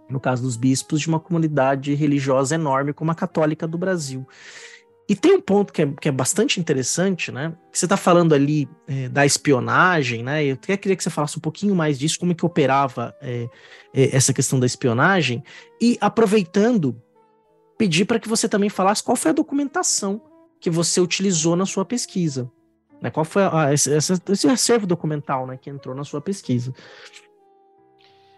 no caso dos bispos, de uma comunidade religiosa enorme como a católica do Brasil. E tem um ponto que é, que é bastante interessante, né? Você está falando ali é, da espionagem, né? Eu até queria que você falasse um pouquinho mais disso, como é que operava é, é, essa questão da espionagem. E aproveitando, pedir para que você também falasse qual foi a documentação que você utilizou na sua pesquisa. Né? Qual foi a, esse, esse acervo documental né, que entrou na sua pesquisa?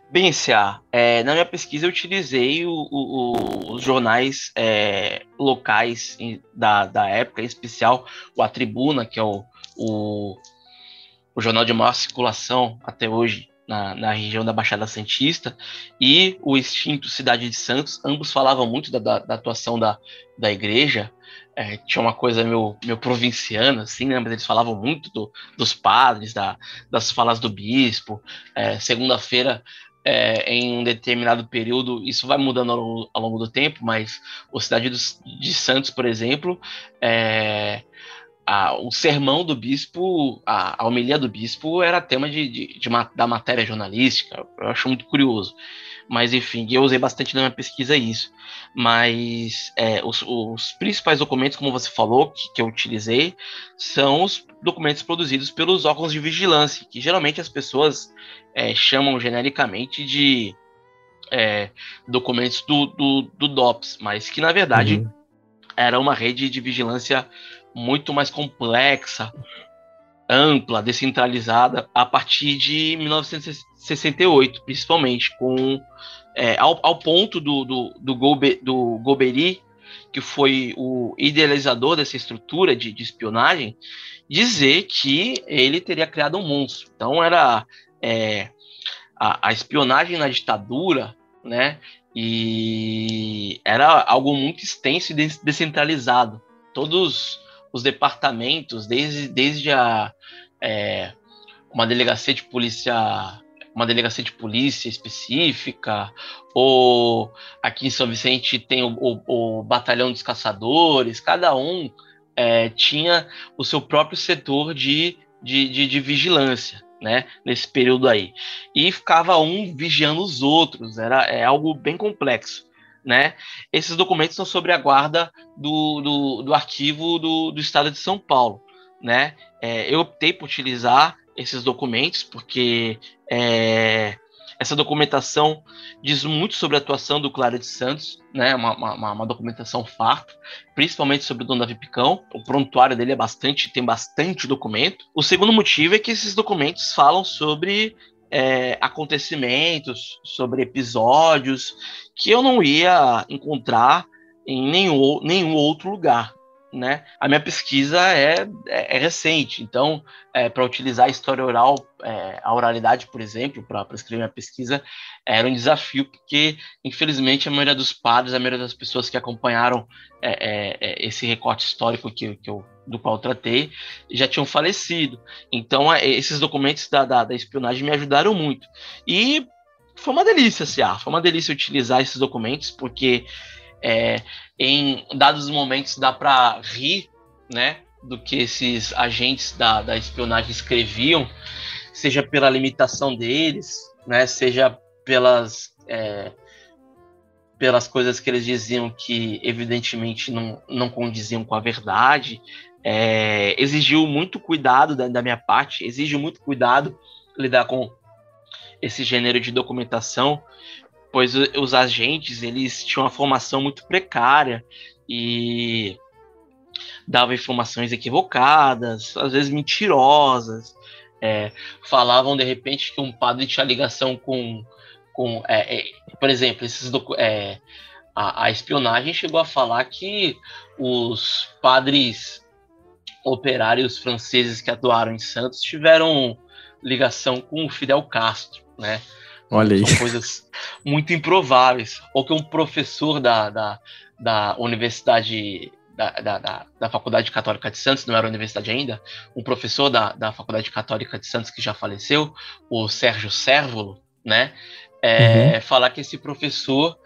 Bem, Cia, é, na minha pesquisa eu utilizei o, o, os jornais é, locais da, da época, em especial o A Tribuna, que é o, o, o jornal de maior circulação até hoje na, na, região da Baixada Santista, e o extinto Cidade de Santos, ambos falavam muito da, da, da atuação da, da igreja, é, tinha uma coisa meio, meio provinciana, assim, né? mas eles falavam muito do, dos padres, da, das falas do bispo. É, Segunda-feira é, em um determinado período, isso vai mudando ao, ao longo do tempo, mas o Cidade de Santos, por exemplo, é, a, o sermão do bispo, a, a homilia do bispo era tema de, de, de, da matéria jornalística, eu acho muito curioso. Mas enfim, eu usei bastante na minha pesquisa isso. Mas é, os, os, principais documentos, como você falou, que, que eu utilizei, são os documentos produzidos pelos órgãos de vigilância, que geralmente as pessoas é, chamam genericamente de é, documentos do, do, do, DOPS, mas que na verdade uhum. era uma rede de vigilância muito mais complexa, ampla, descentralizada, a partir de 1968, principalmente, com é, ao, ao, ponto do, do, do, do Golbery, que foi o idealizador dessa estrutura de, de espionagem, dizer que ele teria criado um monstro. Então era é, a, a, espionagem na ditadura, né? E era algo muito extenso e descentralizado. Todos os departamentos, desde, desde a é, uma delegacia de polícia uma delegacia de polícia específica, ou aqui em São Vicente tem o, o, o batalhão dos caçadores, cada um é, tinha o seu próprio setor de, de, de, de vigilância. Né, nesse período aí. E ficava um vigiando os outros, era é algo bem complexo. Né? Esses documentos estão sobre a guarda do, do, do arquivo do, do, Estado de São Paulo. Né? É, eu optei por utilizar esses documentos porque é, essa documentação diz muito sobre a atuação do Clara de Santos, né? Uma, uma, uma, documentação farta, principalmente sobre o Dom Davi Picão. O prontuário dele é bastante, tem bastante documento. O segundo motivo é que esses documentos falam sobre é, acontecimentos, sobre episódios que eu não ia encontrar em nenhum, nenhum outro lugar né? A minha pesquisa é, é, é recente, então, é, para utilizar a história oral, é, a oralidade, por exemplo, para escrever minha pesquisa, era um desafio, porque, infelizmente, a maioria dos padres, a maioria das pessoas que acompanharam é, é, esse recorte histórico que, que eu, do qual eu tratei, já tinham falecido. Então, esses documentos da, da, da espionagem me ajudaram muito. E foi uma delícia, Cia, foi uma delícia utilizar esses documentos, porque é, em dados momentos dá para rir, né, do que esses agentes da, da espionagem escreviam, seja pela limitação deles, né, seja pelas é, pelas coisas que eles diziam que evidentemente não, não condiziam com a verdade. É, exigiu muito cuidado da, da minha parte, exige muito cuidado lidar com esse gênero de documentação, pois os agentes eles tinham uma formação muito precária e davam informações equivocadas, às vezes mentirosas, é, falavam de repente que um padre tinha ligação com, com é, é, por exemplo, esses é, a, a, espionagem chegou a falar que os padres operários franceses que atuaram em Santos tiveram ligação com o Fidel Castro, né? Olha aí. São coisas muito improváveis. Ou que um professor da, da, da Universidade da, da, da, da, Faculdade Católica de Santos, não era universidade ainda, um professor da, da Faculdade Católica de Santos que já faleceu, o Sérgio Sérvulo, né? É, uhum. Falar que esse professor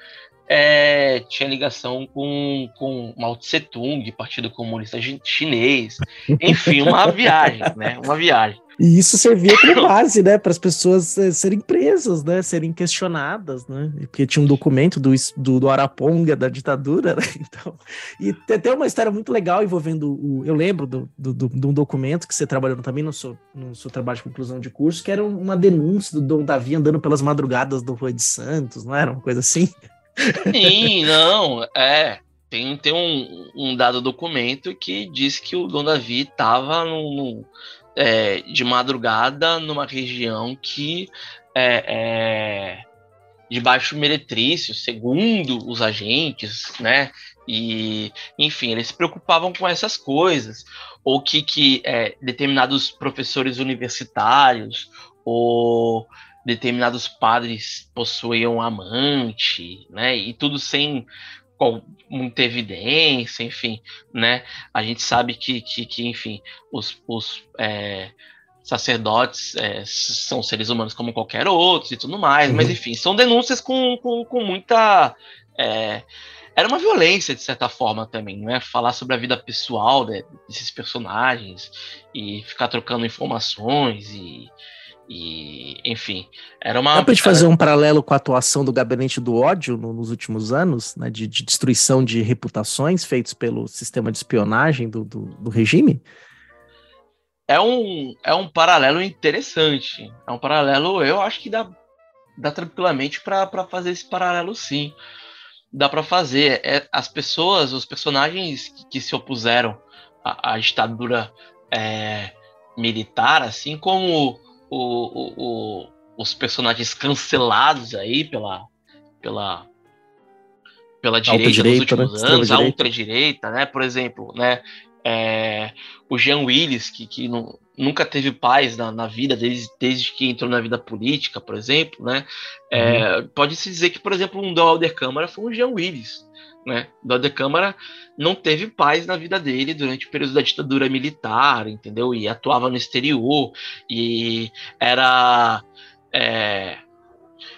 é, tinha ligação com, com Mao Tse Tung, Partido Comunista Chinês, enfim, uma viagem, né? Uma viagem. E isso servia como base, né, para as pessoas eh, serem presas, né, serem questionadas, né, porque tinha um documento do, do, do Araponga, da ditadura, né? então, e tem até uma história muito legal envolvendo o, eu lembro do, do, do, de um documento que você trabalhou também no seu, no seu trabalho de conclusão de curso, que era uma denúncia do Dom Davi andando pelas madrugadas do Rua de Santos, não era uma coisa assim? Sim, não, é, tem, tem um, um dado documento que diz que o Dom Davi estava é, de madrugada numa região que é, é de baixo meretrício, segundo os agentes, né? E, enfim, eles se preocupavam com essas coisas, ou que, que é, determinados professores universitários ou determinados padres possuíam amante, né? E tudo sem com muita evidência, enfim, né? A gente sabe que, que, que enfim, os, os é, sacerdotes é, são seres humanos como qualquer outro e tudo mais, uhum. mas enfim, são denúncias com, com, com muita. É, era uma violência, de certa forma, também, né? Falar sobre a vida pessoal desses personagens e ficar trocando informações e, e, enfim, era uma. Dá pra gente fazer um paralelo com a atuação do gabinete do ódio no, nos últimos anos, né, de, de, destruição de reputações feitos pelo sistema de espionagem do, do, do, regime? É um, é um paralelo interessante. É um paralelo, eu acho que dá, dá tranquilamente para fazer esse paralelo, sim. Dá para fazer. É, as pessoas, os personagens que, que se opuseram à, à ditadura é, militar, assim como o, o, os personagens cancelados aí pela, pela, pela direita nos últimos né? anos, a ultradireita, né? Por exemplo, né? É, o Jean Willis, que, que não, nunca teve paz na, na vida, desde, desde que entrou na vida política, por exemplo, né? É, uhum. Pode-se dizer que, por exemplo, um Alder Câmara foi um Jean Willis, né? O Câmara não teve paz na vida dele durante o período da ditadura militar, entendeu? E atuava no exterior e era é,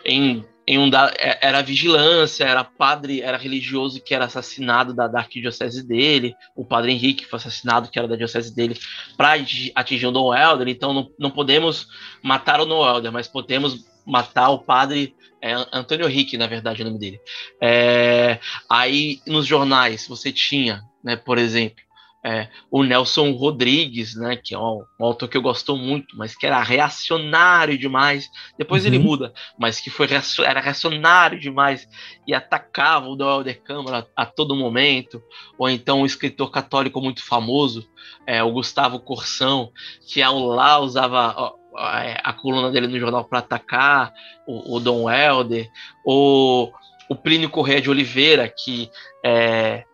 em, em um da, é, era vigilância, era padre, era religioso que era assassinado da, da arquidiocese dele, o padre Henrique foi assassinado que era da diocese dele para atingir o Dom Helder, então não, não podemos matar o Dom Helder, mas podemos matar o padre é Antônio Henrique, na verdade, é o nome dele. É, aí nos jornais você tinha, né, por exemplo, é, o Nelson Rodrigues, né, que é um, um, autor que eu gosto muito, mas que era reacionário demais. Depois uhum. ele muda, mas que foi era reacionário demais e atacava o Helder Câmara a, a todo momento. Ou então um escritor católico muito famoso, é, o Gustavo Corsão, que ao lá usava é, a coluna dele no jornal para atacar o, o Dom Helder, o, o Plínio Correia de Oliveira, que é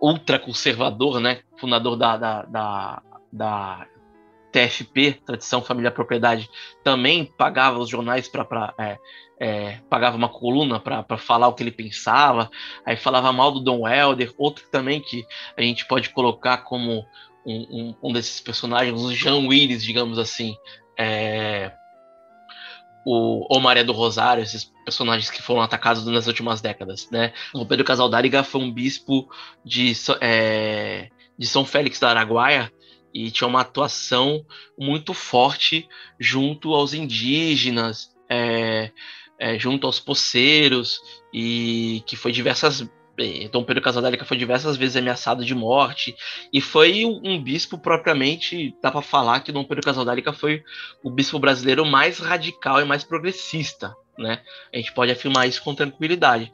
ultraconservador, né, fundador da, da, da, da TFP, Tradição Família Propriedade, também pagava os jornais para é, é, pagava uma coluna para falar o que ele pensava, aí falava mal do Dom Helder, outro também que a gente pode colocar como um, um, um desses personagens, o Jean Willis, digamos assim, é, o, o Maré do Rosário, esses personagens que foram atacados nas últimas décadas, né? O Pedro Casaldáriga foi um bispo de, é, de São Félix da Araguaia e tinha uma atuação muito forte junto aos indígenas, é, é, junto aos poceiros, e que foi diversas Dom Pedro Casadélica foi diversas vezes ameaçado de morte e foi um bispo propriamente, dá para falar que Dom Pedro Casadélica foi o bispo brasileiro mais radical e mais progressista, né? A gente pode afirmar isso com tranquilidade.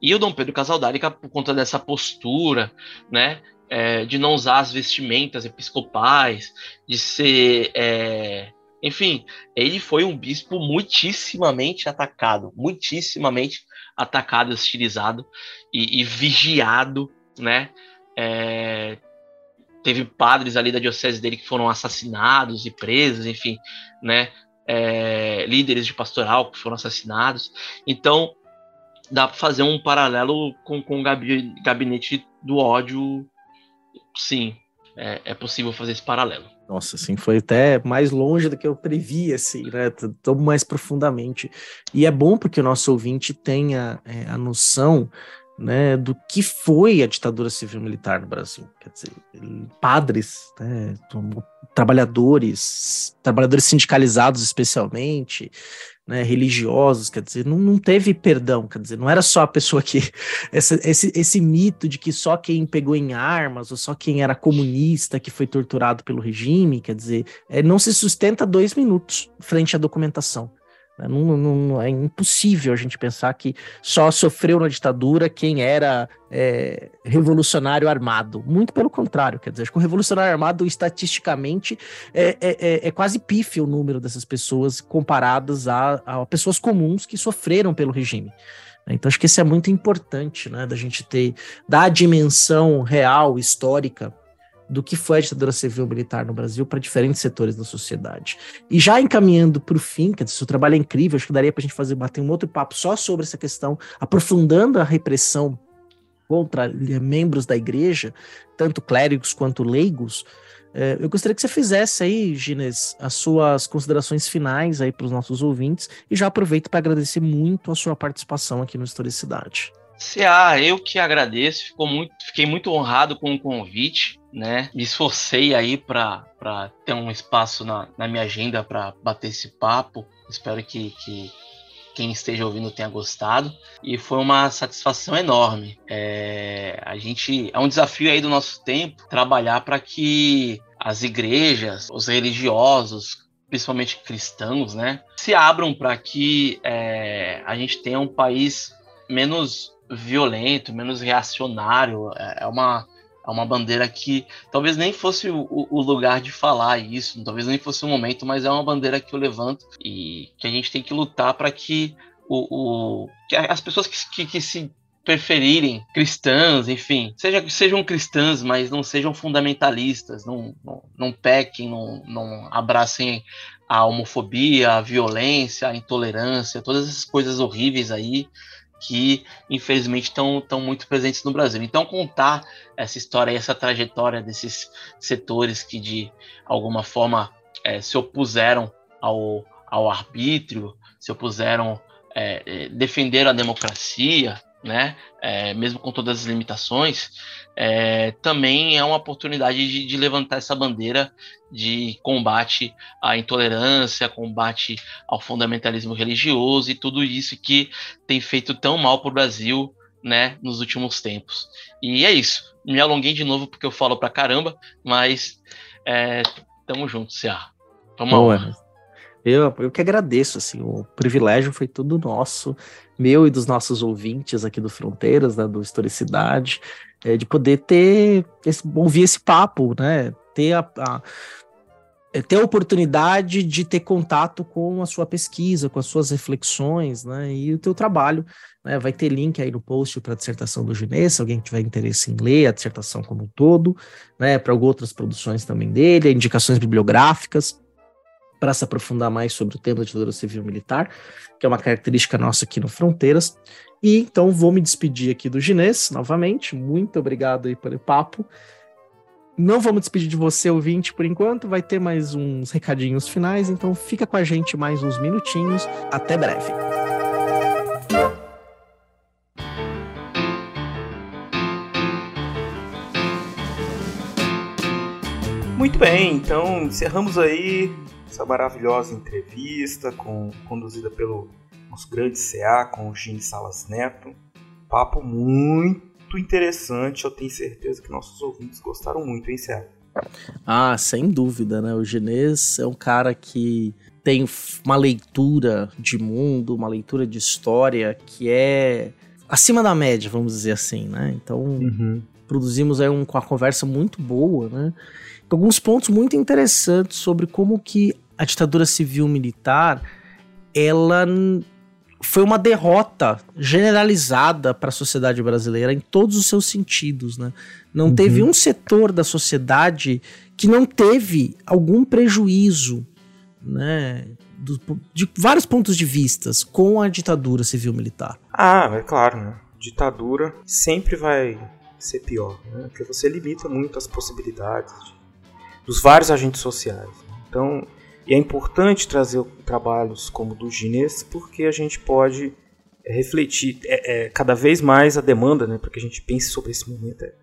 E o Dom Pedro Casaldálica, por conta dessa postura, né, é, de não usar as vestimentas episcopais, de ser é, enfim, ele foi um bispo muitíssimamente atacado, muitíssimamente atacado, hostilizado e, e vigiado, né? É, teve padres ali da diocese dele que foram assassinados e presos, enfim, né? É, líderes de pastoral que foram assassinados. Então, dá para fazer um paralelo com, com o gabinete do ódio. Sim, é, é possível fazer esse paralelo. Nossa, assim, foi até mais longe do que eu previa, assim, né? Tão mais profundamente. E é bom porque o nosso ouvinte tenha é, a noção né, do que foi a ditadura civil-militar no Brasil. Quer dizer, padres, né, trabalhadores, trabalhadores sindicalizados especialmente, né, religiosos, quer dizer, não, não teve perdão, quer dizer, não era só a pessoa que. Essa, esse, esse mito de que só quem pegou em armas, ou só quem era comunista que foi torturado pelo regime, quer dizer, é, não se sustenta dois minutos frente à documentação. Né? Não, não, é impossível a gente pensar que só sofreu na ditadura quem era é, revolucionário armado. Muito pelo contrário, quer dizer, acho que o revolucionário armado, estatisticamente, é, é, é, é quase pífio o número dessas pessoas comparadas a, a pessoas comuns que sofreram pelo regime. Então, acho que isso é muito importante, né, da gente ter, dar a dimensão real, histórica, do que foi a ditadura civil militar no Brasil para diferentes setores da sociedade. E já encaminhando para o fim, que o trabalho é incrível, acho que daria para a gente fazer bater um outro papo só sobre essa questão, aprofundando a repressão contra membros da igreja, tanto clérigos quanto leigos. É, eu gostaria que você fizesse aí, Gines, as suas considerações finais aí para os nossos ouvintes e já aproveito para agradecer muito a sua participação aqui no Historicidade. CA, eu que agradeço, ficou muito, fiquei muito honrado com o convite, né? Me esforcei aí para ter um espaço na, na minha agenda para bater esse papo. Espero que, que quem esteja ouvindo tenha gostado e foi uma satisfação enorme. É, a gente é um desafio aí do nosso tempo trabalhar para que as igrejas, os religiosos, principalmente cristãos, né, se abram para que é, a gente tenha um país menos violento, menos reacionário. É, é uma, é uma bandeira que talvez nem fosse o, o, lugar de falar isso, talvez nem fosse o momento, mas é uma bandeira que eu levanto e que a gente tem que lutar para que, o, o, que as pessoas que, que, que se preferirem cristãs, enfim, seja, sejam cristãs, mas não sejam fundamentalistas, não, não, não pequem, não, não abracem a homofobia, a violência, a intolerância, todas essas coisas horríveis aí que infelizmente estão muito presentes no Brasil. Então contar essa história e essa trajetória desses setores que de alguma forma é, se opuseram ao, ao arbítrio, se opuseram, é, é defenderam a democracia, né, é, mesmo com todas as limitações, é, também é uma oportunidade de, de, levantar essa bandeira de combate à intolerância, combate ao fundamentalismo religioso e tudo isso que tem feito tão mal para o Brasil né, nos últimos tempos. E é isso. Me alonguei de novo porque eu falo pra caramba, mas é, tamo junto, Ceará. Vamos lá. Eu, eu que agradeço, assim, o privilégio foi tudo nosso, meu e dos nossos ouvintes aqui do Fronteiras, né, do Historicidade, é, de poder ter, esse, ouvir esse papo, né, ter a, a é, ter a oportunidade de ter contato com a sua pesquisa, com as suas reflexões, né, e o teu trabalho, né, vai ter link aí no post para a dissertação do Ginês, se alguém tiver interesse em ler a dissertação como um todo, né, para outras produções também dele, indicações bibliográficas, para se aprofundar mais sobre o tema da ditadura civil militar, que é uma característica nossa aqui no Fronteiras. E então vou me despedir aqui do Ginês novamente. Muito obrigado aí pelo papo. Não vamos despedir de você, ouvinte, por enquanto. Vai ter mais uns recadinhos finais, então fica com a gente mais uns minutinhos. Até breve. Muito bem, então encerramos aí essa maravilhosa entrevista com, conduzida pelo nosso grande CA, com o Gene Salas Neto. Papo muito interessante. Eu tenho certeza que nossos ouvintes gostaram muito, hein, Sérgio? Ah, sem dúvida, né? O Genês é um cara que tem uma leitura de mundo, uma leitura de história que é acima da média, vamos dizer assim, né? Então, uhum. produzimos aí um, uma conversa muito boa, né? Alguns pontos muito interessantes sobre como que a ditadura civil militar ela foi uma derrota generalizada para a sociedade brasileira em todos os seus sentidos, né? Não uhum. teve um setor da sociedade que não teve algum prejuízo, né? Do, de vários pontos de vistas com a ditadura civil-militar. Ah, é claro, né? Ditadura sempre vai ser pior, né? Porque você limita muito as possibilidades de, dos vários agentes sociais. Então, é importante trazer trabalhos como o do Gines, porque a gente pode é, refletir é, é, cada vez mais a demanda, né, para que a gente pense sobre esse momento é,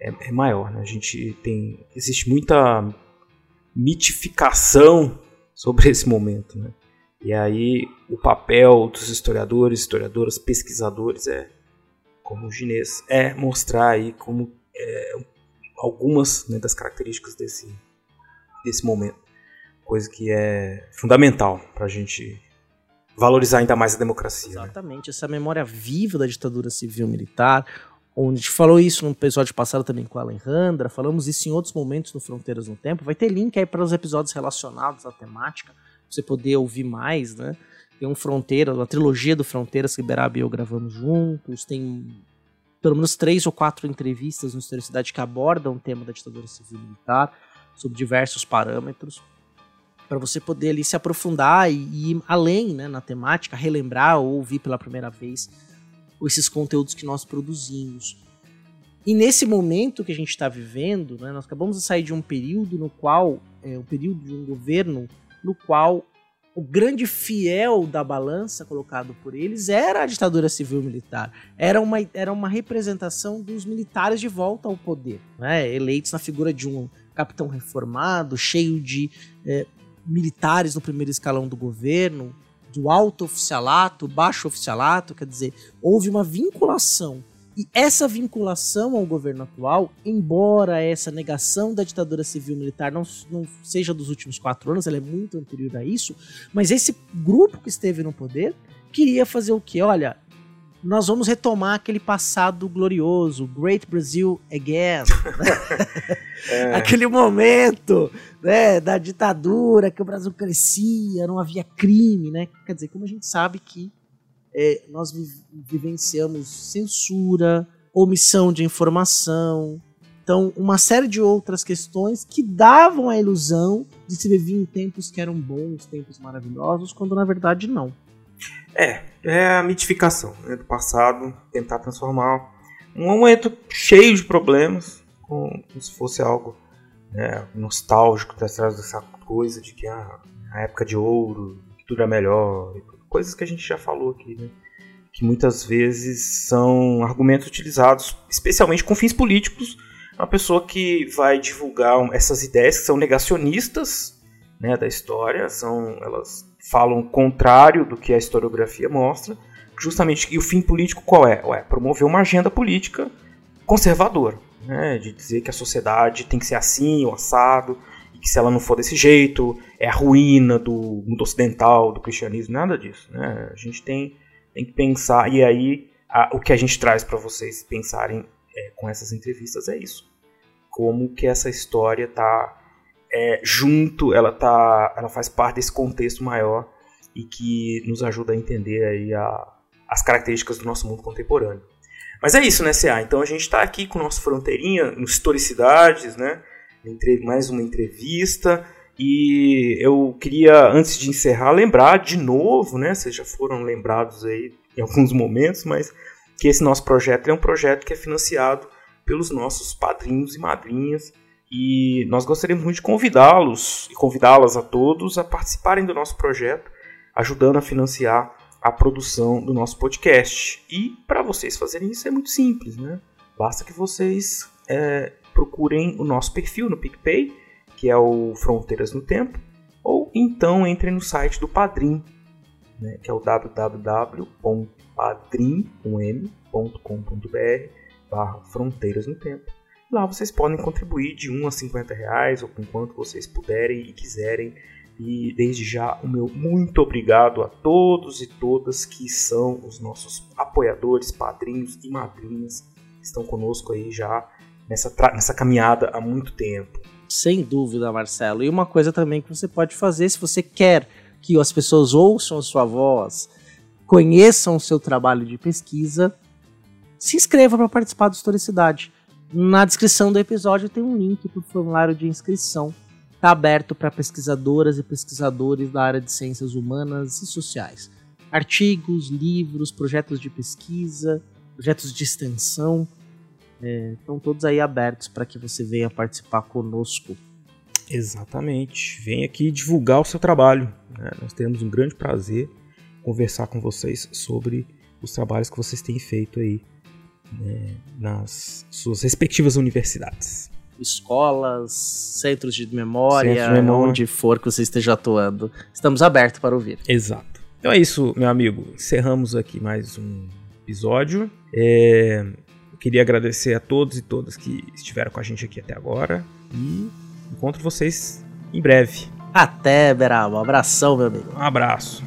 é, é, maior. Né? A gente tem existe muita mitificação sobre esse momento, né? E aí o papel dos historiadores, historiadoras, pesquisadores é como o Ginês é mostrar aí como é, algumas né, das características desse desse momento coisa que é fundamental para a gente valorizar ainda mais a democracia. Né? Exatamente, né? essa memória viva da ditadura civil-militar, onde a gente falou isso no episódio passado também com a Alejandra, falamos isso em outros momentos no Fronteiras no Tempo. Vai ter link aí para os episódios relacionados à temática, pra você poder ouvir mais, né? Tem um Fronteira, uma trilogia do Fronteiras que e eu gravamos juntos, tem pelo menos três ou quatro entrevistas no Historicidade que abordam o tema da ditadura civil-militar, sob diversos parâmetros para você poder ali se aprofundar e, e ir além né, na temática, relembrar ou ouvir pela primeira vez esses conteúdos que nós produzimos. E nesse momento que a gente está vivendo, né, nós acabamos de sair de um período no qual, é, um período de um governo no qual o grande fiel da balança colocado por eles era a ditadura civil-militar. Era uma, era uma representação dos militares de volta ao poder, né, eleitos na figura de um capitão reformado, cheio de é, militares no primeiro escalão do governo, do alto oficialato, baixo oficialato, quer dizer, houve uma vinculação. E essa vinculação ao governo atual, embora essa negação da ditadura civil-militar não, não seja dos últimos quatro anos, ela é muito anterior a isso, mas esse grupo que esteve no poder queria fazer o quê? Olha, nós vamos retomar aquele passado glorioso, Great Brazil Again. é. Aquele momento né, da ditadura, que o Brasil crescia, não havia crime, né? Quer dizer, como a gente sabe que é, nós vivenciamos censura, omissão de informação, então uma série de outras questões que davam a ilusão de se viver em tempos que eram bons, tempos maravilhosos, quando na verdade não. É, é a mitificação né, do passado, tentar transformar um momento cheio de problemas, como, se fosse algo né, nostálgico, atrás dessa coisa de que ah, a época de ouro, tudo é melhor, coisas que a gente já falou aqui, né? que muitas vezes são argumentos utilizados especialmente com fins políticos. Uma pessoa que vai divulgar essas ideias que são negacionistas né, da história, são elas falam o contrário do que a historiografia mostra, justamente e o fim político qual é? Ué, promover uma agenda política conservadora, né, de dizer que a sociedade tem que ser assim, ou assado, que se ela não for desse jeito, é a ruína do mundo ocidental, do cristianismo, nada disso. Né? A gente tem, tem que pensar, e aí a, o que a gente traz para vocês pensarem é, com essas entrevistas é isso. Como que essa história está é, junto, ela tá, ela faz parte desse contexto maior e que nos ajuda a entender aí a, as características do nosso mundo contemporâneo. Mas é isso, né, CA? Então a gente está aqui com o nosso Fronteirinha, no Historicidades, né? Mais uma entrevista. E eu queria, antes de encerrar, lembrar de novo, né? Vocês já foram lembrados aí em alguns momentos, mas que esse nosso projeto é um projeto que é financiado pelos nossos padrinhos e madrinhas e nós gostaríamos muito de convidá-los e convidá-las a todos a participarem do nosso projeto, ajudando a financiar a produção do nosso podcast. E para vocês fazerem isso é muito simples, né? Basta que vocês é, procurem o nosso perfil no PicPay, que é o Fronteiras no Tempo, ou então entrem no site do Padrim, né, que é o www.padrim.com.br barra Fronteiras no Tempo. Lá vocês podem contribuir de 1 a 50 reais ou com quanto vocês puderem e quiserem. E desde já o meu muito obrigado a todos e todas que são os nossos apoiadores, padrinhos e madrinhas que estão conosco aí já nessa, nessa caminhada há muito tempo. Sem dúvida, Marcelo. E uma coisa também que você pode fazer, se você quer que as pessoas ouçam a sua voz, conheçam o seu trabalho de pesquisa, se inscreva para participar do Historicidade. Na descrição do episódio tem um link para o formulário de inscrição. Está aberto para pesquisadoras e pesquisadores da área de ciências humanas e sociais. Artigos, livros, projetos de pesquisa, projetos de extensão. É, estão todos aí abertos para que você venha participar conosco. Exatamente. Vem aqui divulgar o seu trabalho. Né? Nós temos um grande prazer conversar com vocês sobre os trabalhos que vocês têm feito aí né, nas suas respectivas universidades. Escolas, centros de memória, Centro de memória, onde for que você esteja atuando. Estamos abertos para ouvir. Exato. Então é isso, meu amigo. Encerramos aqui mais um episódio. É... queria agradecer a todos e todas que estiveram com a gente aqui até agora. E encontro vocês em breve. Até, Beraba. Um abração, meu amigo. Um abraço.